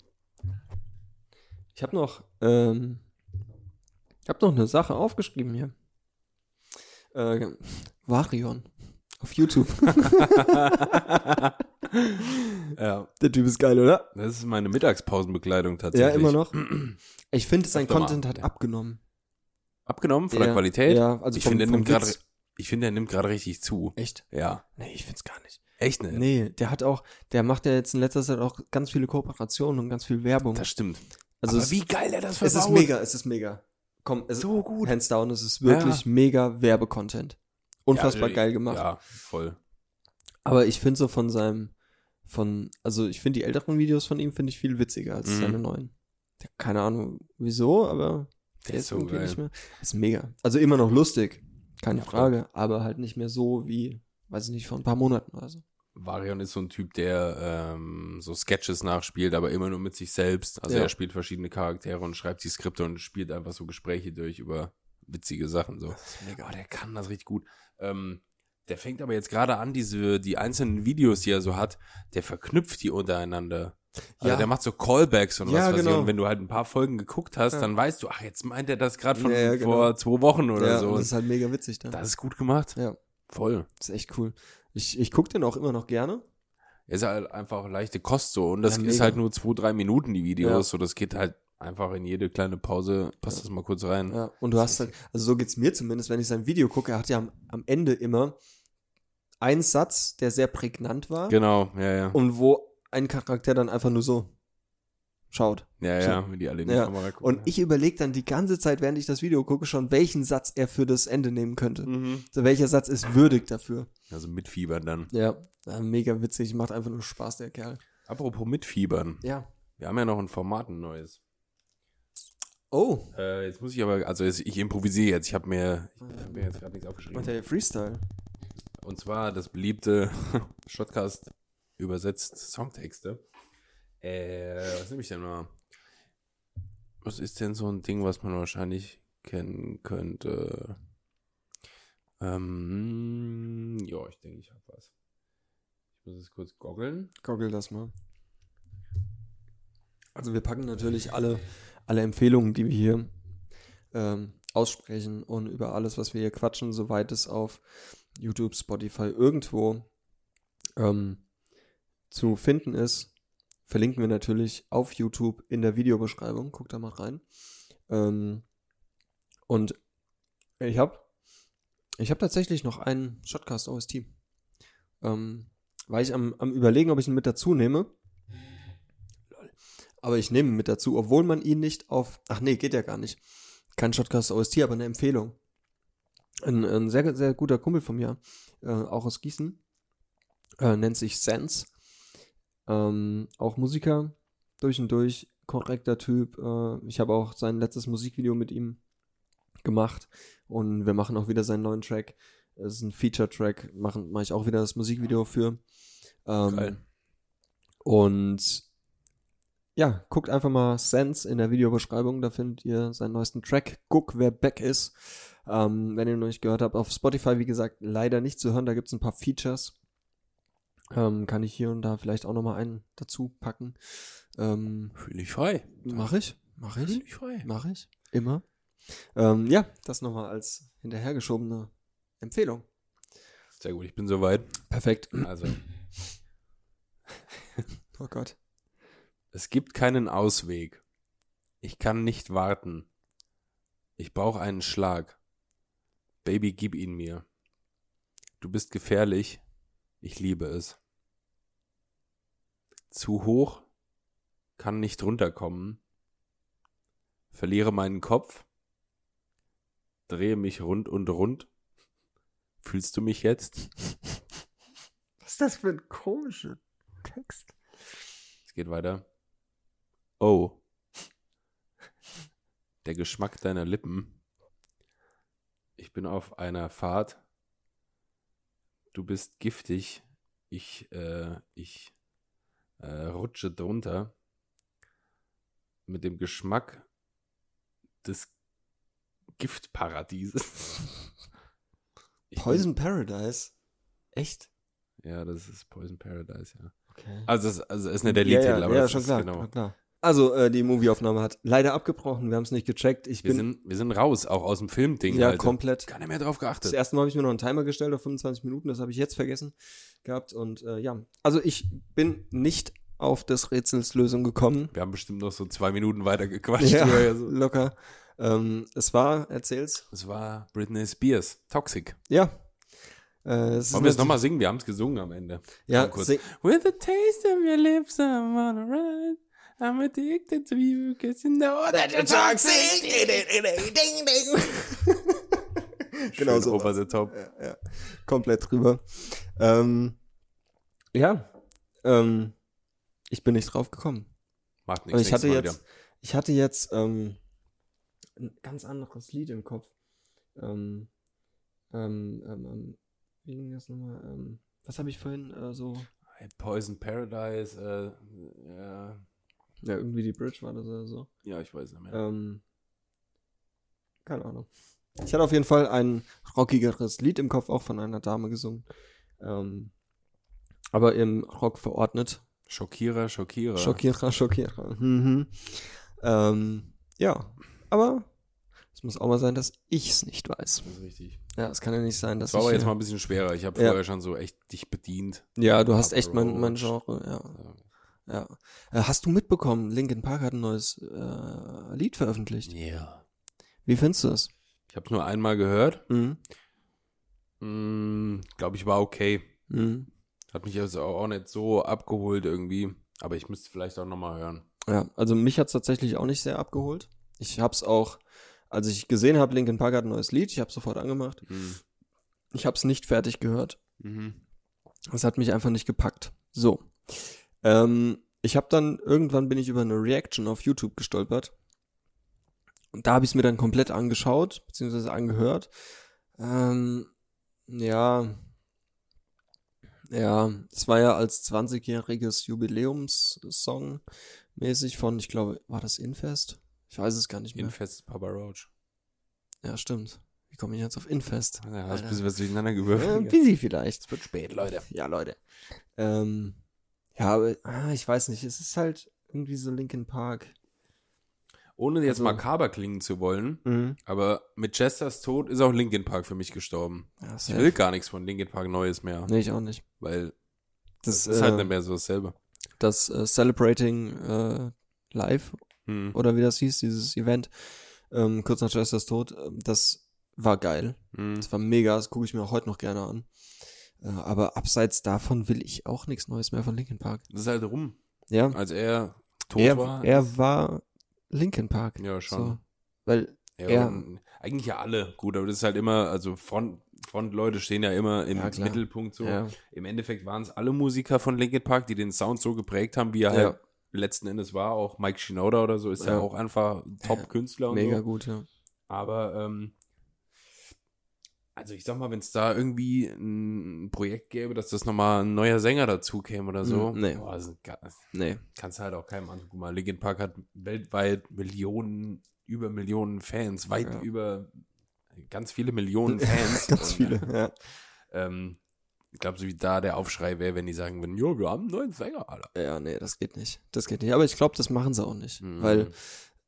Ich habe noch, ähm, ich habe noch eine Sache aufgeschrieben hier. Äh, Varion auf YouTube. Ja, Der Typ ist geil, oder? das ist meine Mittagspausenbekleidung Ja, tatsächlich. immer noch. Ich finde, sein. Content hat abgenommen. Abgenommen von Ja, der Qualität? Ja, also ich finde, er nimmt gerade, ich finde, er nimmt gerade richtig zu. Echt? Ja. Nee, ich find's gar nicht. Echt, ne? Nee, der hat auch, der macht ja jetzt in letzter Zeit auch ganz viele Kooperationen und ganz viel Werbung. Das stimmt. also Aber es, wie geil er das es verbaut. ist mega, es ist mega. Komm, es So gut. hands down, es ist wirklich mega Werbecontent. Unfassbar Ja, geil gemacht. Ja, voll. Aber ich finde so von seinem, von, also ich finde die älteren Videos von ihm finde ich viel witziger als Mhm. seine neuen. Keine Ahnung wieso, aber der, Der ist ist so irgendwie geil. nicht mehr. Ist mega. Also immer noch lustig, keine Ja. Frage, aber halt nicht mehr so wie, weiß ich nicht, vor ein paar Monaten oder so. Varion ist so ein Typ, der ähm, so Sketches nachspielt, aber immer nur mit sich selbst. Also Ja. er spielt verschiedene Charaktere und schreibt die Skripte und spielt einfach so Gespräche durch über witzige Sachen. So. Aber der kann das richtig gut. Ähm, der fängt aber jetzt gerade an, diese, die einzelnen Videos, die er so hat, der verknüpft die untereinander. Also Ja. der macht so Callbacks und Ja, was weiß genau. ich. Und wenn du halt ein paar Folgen geguckt hast, Ja. dann weißt du, ach, jetzt meint er das gerade von Ja, genau. vor zwei Wochen oder ja, so. das ist halt mega witzig dann. das ist gut gemacht. Ja, Voll. das ist echt cool. Ich, ich gucke den auch immer noch gerne. Ist halt einfach leichte Kost so. Und das ist halt nur zwei, drei Minuten, die Videos. So, das geht halt einfach in jede kleine Pause. Passt das mal kurz rein. Ja, und du hast halt, also so geht's mir zumindest, wenn ich sein Video gucke, er hat ja am, am Ende immer einen Satz, der sehr prägnant war Genau, ja, ja. und wo ein Charakter dann einfach nur so schaut. ja, ja, wenn die alle in die Ja, Kamera gucken. Und ich überlege dann die ganze Zeit, während ich das Video gucke, schon, welchen Satz er für das Ende nehmen könnte. Mhm. So, welcher Satz ist würdig dafür. Also mitfiebern dann. Ja, ja, mega witzig, macht einfach nur Spaß, der Kerl. Apropos mitfiebern. Ja. Wir haben ja noch ein Format, ein neues. Oh, Äh, jetzt muss ich aber, also ich improvisiere jetzt. Ich habe mir, ich hab mir jetzt gerade nichts aufgeschrieben. und der Freestyle. Und zwar das beliebte Shotcast übersetzt Songtexte. Äh, was nehme ich denn mal? Was ist denn so ein Ding, was man wahrscheinlich kennen könnte? Ähm, ja, ich denke, ich habe was. Ich muss es kurz goggeln. Goggle das mal. Also wir packen natürlich alle, alle Empfehlungen, die wir hier ähm, aussprechen und über alles, was wir hier quatschen, soweit es auf YouTube, Spotify, irgendwo ähm, zu finden ist, verlinken wir natürlich auf YouTube in der Videobeschreibung. Guckt da mal rein. Ähm, und ich habe ich hab tatsächlich noch einen Shotcast OST. Ähm, war ich am, am überlegen, ob ich ihn mit dazu nehme. Aber ich nehme ihn mit dazu, obwohl man ihn nicht auf. Ach nee, geht ja gar nicht. Kein Shotcast OST, aber eine Empfehlung. Ein, ein sehr, sehr guter Kumpel von mir, äh, auch aus Gießen, äh, nennt sich Sense. Ähm, auch Musiker, durch und durch, korrekter Typ. Äh, ich habe auch sein letztes Musikvideo mit ihm gemacht und wir machen auch wieder seinen neuen Track. Es ist ein Feature-Track, mache mach ich auch wieder das Musikvideo für. Ähm, Geil. Und ja, guckt einfach mal Sense in der Videobeschreibung, da findet ihr seinen neuesten Track. Guck, wer back ist. Ähm, wenn ihr noch nicht gehört habt, auf Spotify, wie gesagt, leider nicht zu hören, da gibt es ein paar Features. Ähm, kann ich hier und da vielleicht auch nochmal einen dazu packen. Ähm, Fühle ich frei. mach ich, mach ich. Fühle ich frei. Mache ich. Immer. Ähm, ja, das nochmal als hinterhergeschobene Empfehlung. Sehr gut, ich bin soweit. Perfekt. Also, Oh Gott. Es gibt keinen Ausweg. Ich kann nicht warten. Ich brauche einen Schlag. Baby, gib ihn mir. Du bist gefährlich. Ich liebe es. Zu hoch kann nicht runterkommen. Verliere meinen Kopf. Drehe mich rund und rund. Fühlst du mich jetzt? Was ist das für ein komischer Text? Es geht weiter. Oh. Der Geschmack deiner Lippen. Ich bin auf einer Fahrt. Du bist giftig. Ich, äh, ich äh, rutsche drunter. Mit dem Geschmack des Giftparadieses. Ich bin- Poison Paradise. Echt? Ja, das ist Poison Paradise, ja. Okay. Also, es, also es ist nicht der ja, Liedtitel, ja, aber ja, das schon ist klar, genau. klar. Also, äh, die Movieaufnahme hat leider abgebrochen. Wir haben es nicht gecheckt. Ich Wir bin sind, wir sind raus, auch aus dem Filmding. ja Alter. komplett. Keiner mehr drauf Das geachtet. erste Mal habe ich mir noch einen Timer gestellt auf 25 Minuten. Das habe ich jetzt vergessen gehabt. Und äh, ja, also ich bin nicht auf des Rätsels Lösung gekommen. Wir haben bestimmt noch so zwei Minuten weiter gequatscht. Ja, oder so. locker. Ähm, es war, erzähl's. Es war Britney Spears, Toxic. Ja. Äh, Wollen wir es nochmal singen? Wir haben es gesungen am Ende. Ja, kurz. With the taste of your lips, I wanna ride. I'm addicted to you, cause you know that you're toxic. genau Schön so. Over the top. ja, ja. Komplett drüber. Ähm, ja, ähm, ich bin nicht drauf gekommen. Macht nichts. ich hatte Mal jetzt, ich hatte jetzt ähm, ein ganz anderes Lied im Kopf. Ähm, ähm, ähm, ähm, wie ging das nochmal? Ähm, was habe ich vorhin äh, so? wieder. Poison Paradise, äh, ja, Ja, irgendwie die Bridge war das oder so. ja, ich weiß nicht mehr. Ähm, keine Ahnung. Ich hatte auf jeden Fall ein rockigeres Lied im Kopf, auch von einer Dame gesungen. Ähm, aber im Rock verordnet. Schockierer, Schockierer. Schockierer, Schockierer. Mhm. Ähm, ja, aber es muss auch mal sein, dass ich es nicht weiß. Das ist richtig. Ja, es kann ja nicht sein, dass Das war aber ich jetzt hier- mal ein bisschen schwerer. Ich habe Ja. vorher schon so echt dich bedient. Ja, du hast echt mein, mein. Genre, ja. Ja. Ja. Äh, hast du mitbekommen, Linkin Park hat ein neues äh, Lied veröffentlicht. Yeah. Wie findest du es? Ich habe es nur einmal gehört. Mhm. Mm, Glaube ich, war okay. Mhm. Hat mich also auch nicht so abgeholt irgendwie. Aber ich müsste vielleicht auch nochmal hören. Ja, also mich hat's tatsächlich auch nicht sehr abgeholt. Ich hab's auch, als ich gesehen habe, Linkin Park hat ein neues Lied, ich habe sofort angemacht. Mhm. Ich hab's nicht fertig gehört. Mhm. Es hat mich einfach nicht gepackt. So. Ähm, ich habe dann, irgendwann bin ich über eine Reaction auf YouTube gestolpert. Und da habe ich es mir dann komplett angeschaut, beziehungsweise angehört. Ähm, ja. Ja, es war ja als 20-jähriges Jubiläumssong mäßig von, ich glaube, war das Infest? Ich weiß es gar nicht mehr. Infest Papa Roach. Ja, stimmt. Wie komme ich jetzt auf Infest? Ja, hast ein bisschen was durcheinander Äh, gewürfelt. busy vielleicht. es wird spät, Leute. Ja, Leute. Ähm, ja, aber ah, ich weiß nicht. Es ist halt irgendwie so Linkin Park. Ohne jetzt Also- makaber klingen zu wollen, Mhm. aber mit Chesters Tod ist auch Linkin Park für mich gestorben. Ja, Ich will gar nichts von Linkin Park Neues mehr, Nee, ich auch nicht. weil Das, das ist halt äh, nicht mehr so dasselbe. das äh, Celebrating äh, Live Hm. oder wie das hieß, dieses Event, ähm, kurz nach Chesters Tod, ähm, das war geil. Hm. Das war mega, das gucke ich mir auch heute noch gerne an. Äh, aber abseits davon will ich auch nichts Neues mehr von Linkin Park. Das ist halt rum. Ja, Als er tot er, war. er war Linkin Park. ja, schon. So, weil, Ja, er- eigentlich ja alle gut, aber das ist halt immer, also Front, Frontleute stehen ja immer im Ja. Mittelpunkt so. ja, Im Endeffekt waren es alle Musiker von Linkin Park, die den Sound so geprägt haben, wie er halt letzten Endes war. Auch Mike Shinoda oder so ist ja, auch einfach ein Top-Künstler und mega so. gut, ja. Aber ähm, also ich sag mal, wenn es da irgendwie ein Projekt gäbe, dass das nochmal ein neuer Sänger dazu käme oder so, Mm, nee. boah, das Nee, kannst halt auch keinem an. Guck mal, Linkin Park hat weltweit Millionen, über Millionen Fans, weit Ja. über ganz viele Millionen Fans. ganz Und, viele, ja. Ähm, ich glaube, so wie da der Aufschrei wäre, wenn die sagen würden, jo, wir haben einen neuen Sänger, Alter. Ja, nee, das geht nicht. Das geht nicht. Aber ich glaube, das machen sie auch nicht. Mhm. Weil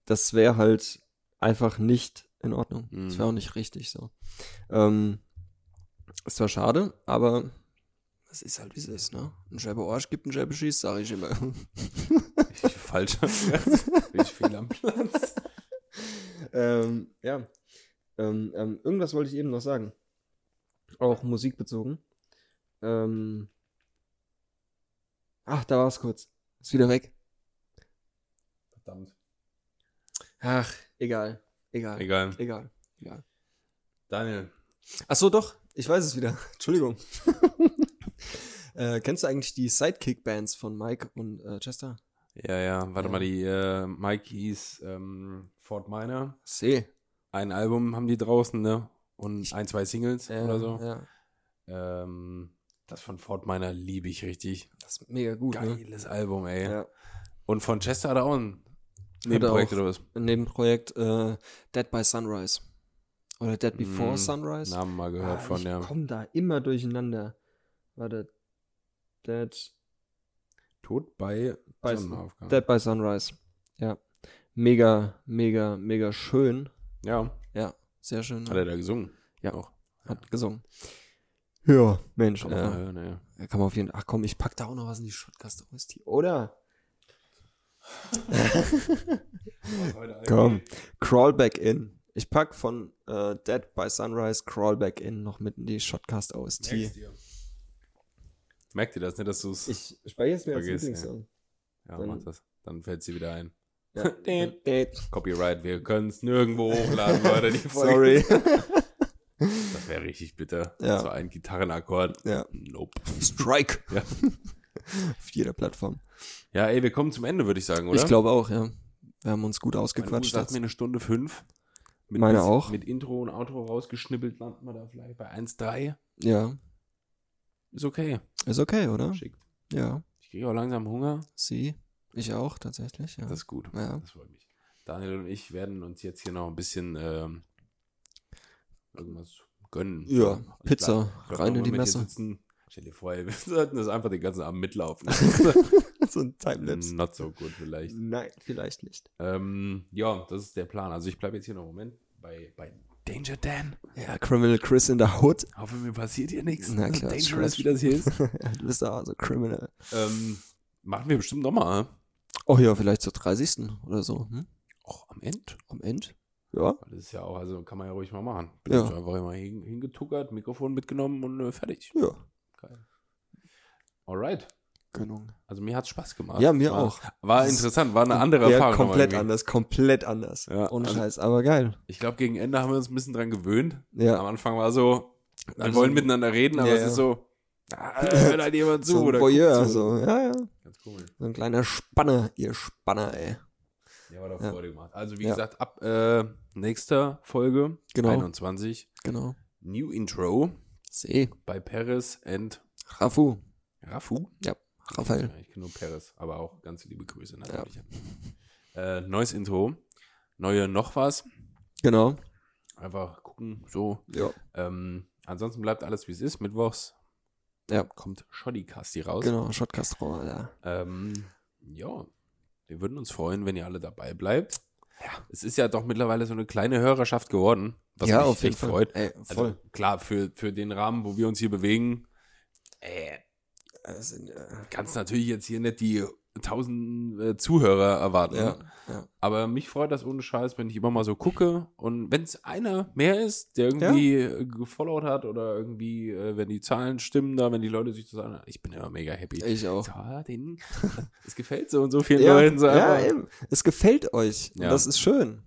das wäre halt einfach nicht in Ordnung. Das Mhm. wäre auch nicht richtig so. Ähm, ist zwar schade, aber es ist halt wie es ist, ne? Ein Scheibe Arsch gibt ein Scheibe Schieß, sage ich immer. Richtig falsch. Richtig viel am Platz. ähm, ja. Ähm, ähm, irgendwas wollte ich eben noch sagen. Auch musikbezogen. Ähm, ach, da war es kurz. Ist wieder weg. Verdammt. Ach, egal. Egal. Egal. Egal. Egal. Daniel. Ach so, doch. Ich weiß es wieder. Entschuldigung. äh, kennst du eigentlich die Sidekick-Bands von Mike und äh, Chester? Ja, ja, warte Ja. mal, die äh, Mike hieß ähm, Fort Minor. See. Ein Album haben die draußen, ne? Und ein, zwei Singles oder so. Ja. Ähm, das von Fort Minor liebe ich richtig. Das ist mega gut, ne? Geiles Album, ey. Ja. Und von Chester hat er auch ein Nebenprojekt oder was? Ein Nebenprojekt äh, Dead by Sunrise. Oder Dead Before Mm, Sunrise. Namen mal gehört Ah, von, ich ja. komm da immer durcheinander. Warte. Dead, Tod bei, Bei- Sonnenaufgang. Dead by Sunrise. Ja. Mega, mega, mega schön. Ja, Ja, sehr schön. hat er da gesungen. Ja. Auch. Hat gesungen. Ja, Mensch. Kann man Äh, hören, ja. Ja, kann man auf jeden Fall. Ach komm, ich pack da auch noch was in die Shotcast oder? Komm. Crawl Back In. Ich pack von äh, Dead by Sunrise Crawl Back In noch mit in die Shotcast OST. Merkst dir. Merkt ihr das nicht, dass du es. Ich speichere es mir als Lieblingssong. Ja, dann- mach das. Dann fällt sie wieder ein. Ja. Den. Copyright, wir können es nirgendwo hochladen, Leute. Die Folge. Sorry. Das wäre richtig bitter. Ja. So ein Gitarrenakkord. ja. Nope. Strike. Ja. Auf jeder Plattform. Ja, ey, wir kommen zum Ende, würde ich sagen, oder? Ich glaube auch, ja. Wir haben uns gut Meine Uhr ausgequatscht. sagt mir jetzt. eine Stunde fünf. Mit Meine bis- auch. Mit Intro und Outro rausgeschnippelt landen wir da vielleicht bei 1,3. Ja. Ist okay. Ist okay, oder? Schickt. Ja. Ich kriege auch langsam Hunger. Sie. Ich auch, tatsächlich. Ja. Das ist gut. Ja. Das freut mich. Daniel und ich werden uns jetzt hier noch ein bisschen ähm, irgendwas gönnen. Ja, Also ich Pizza. rein in die Messe. Sitzen. Stell dir vor, wir sollten das einfach den ganzen Abend mitlaufen. so ein Timelapse. Not so gut vielleicht. Nein, vielleicht nicht. Ähm, ja, das ist der Plan. Also ich bleibe jetzt hier noch einen Moment bei, bei Danger Dan. Ja, Criminal Chris in the Hood. Hoffe, mir passiert hier nichts. Na klar, Dangerous, wie das hier ist. du bist da also Criminal. ähm, machen wir bestimmt nochmal. Oh ja, vielleicht zur 30. oder so. Hm? Auch am Ende. Am Ende. Ja. Das ist ja auch, also kann man ja ruhig mal machen. Bin Ja. einfach immer hin, hingetuckert, Mikrofon mitgenommen und äh, fertig. Ja. Geil. Alright. Genau. Also mir hat's Spaß gemacht. Ja, mir war, auch. War Das interessant, war eine andere ja, Erfahrung. komplett anders, komplett anders. Ja, Ohne also- Scheiß, aber geil. Ich glaube, gegen Ende haben wir uns ein bisschen dran gewöhnt. Am Ja. Anfang war so, wir Also- wollen miteinander reden, aber Ja, es ist so, ah, hört halt jemand zu so ein oder Voyeur, so. Ja, ja. Ganz cool. So ein kleiner Spanner, ihr Spanner, ey. Ja, war doch Ja. Freude gemacht. Also wie Ja. gesagt, ab äh, nächster Folge, Genau. 21, Genau. New Intro See. bei Paris and Rafu. Rafu. Ja. Raphael. Ja, ich kenne nur Paris, aber auch ganz liebe Grüße natürlich. Äh, neues Intro, neue noch was. Genau. Einfach gucken, so. Ja. Ähm, ansonsten bleibt alles wie es ist. Mittwochs Ja. kommt Shoddy-Casti raus. Genau. Shotcast-Roller, ja. Ähm, ja, wir würden uns freuen, wenn ihr alle dabei bleibt. Ja. Es ist ja doch mittlerweile so eine kleine Hörerschaft geworden, was ja, mich auf jeden Fall. freut. Ey, Also voll. klar, für, für den Rahmen, wo wir uns hier bewegen, äh, Also, kannst natürlich jetzt hier nicht die tausend äh, Zuhörer erwarten. ja, ja. Aber mich freut das ohne Scheiß, wenn ich immer mal so gucke. Und wenn es einer mehr ist, der irgendwie äh, gefollowt hat oder irgendwie, äh, wenn die Zahlen stimmen da, wenn die Leute sich an, ich bin immer mega happy. Ich auch. Ja, den, es gefällt so und so vielen Ja, Leuten so ja, eben. Es gefällt euch. Ja. das ist schön.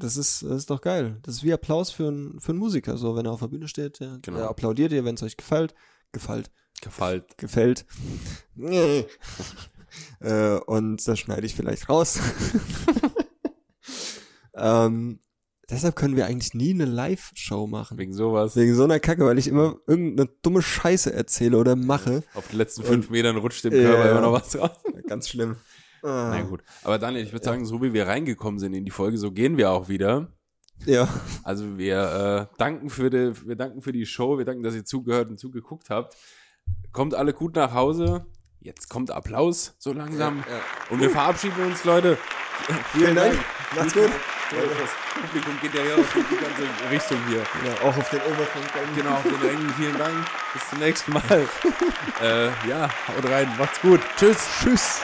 Das ist, das ist doch geil. Das ist wie Applaus für, einen für einen Musiker. So, wenn er auf der Bühne steht, der, Genau. der applaudiert ihr, wenn es euch gefällt. Gefällt. Gefällt. Gefällt. Nee. äh, und das schneide ich vielleicht raus. ähm, deshalb können wir eigentlich nie eine Live-Show machen. Wegen sowas. Wegen so einer Kacke, weil ich immer irgendeine dumme Scheiße erzähle oder mache. Auf den letzten fünf Metern rutscht dem Körper ja. immer noch was raus. Ganz schlimm. Ah. Na gut. Aber Daniel, ich würde sagen, so wie wir reingekommen sind in die Folge, so gehen wir auch wieder. Ja. Also wir äh, danken für die, wir danken für die Show, wir danken, dass ihr zugehört und zugeguckt habt. Kommt alle gut nach Hause. Jetzt kommt Applaus so langsam. Ja. Und wir verabschieden uns, Leute. Vielen Dank. Macht's gut. Das Publikum geht ja hier auf die ganze Richtung hier. Ja, auch auf den Oberpunkt. Genau, auf den Rängen. Vielen Dank. Bis zum nächsten Mal. äh, ja, haut rein. Macht's gut. Tschüss. Tschüss.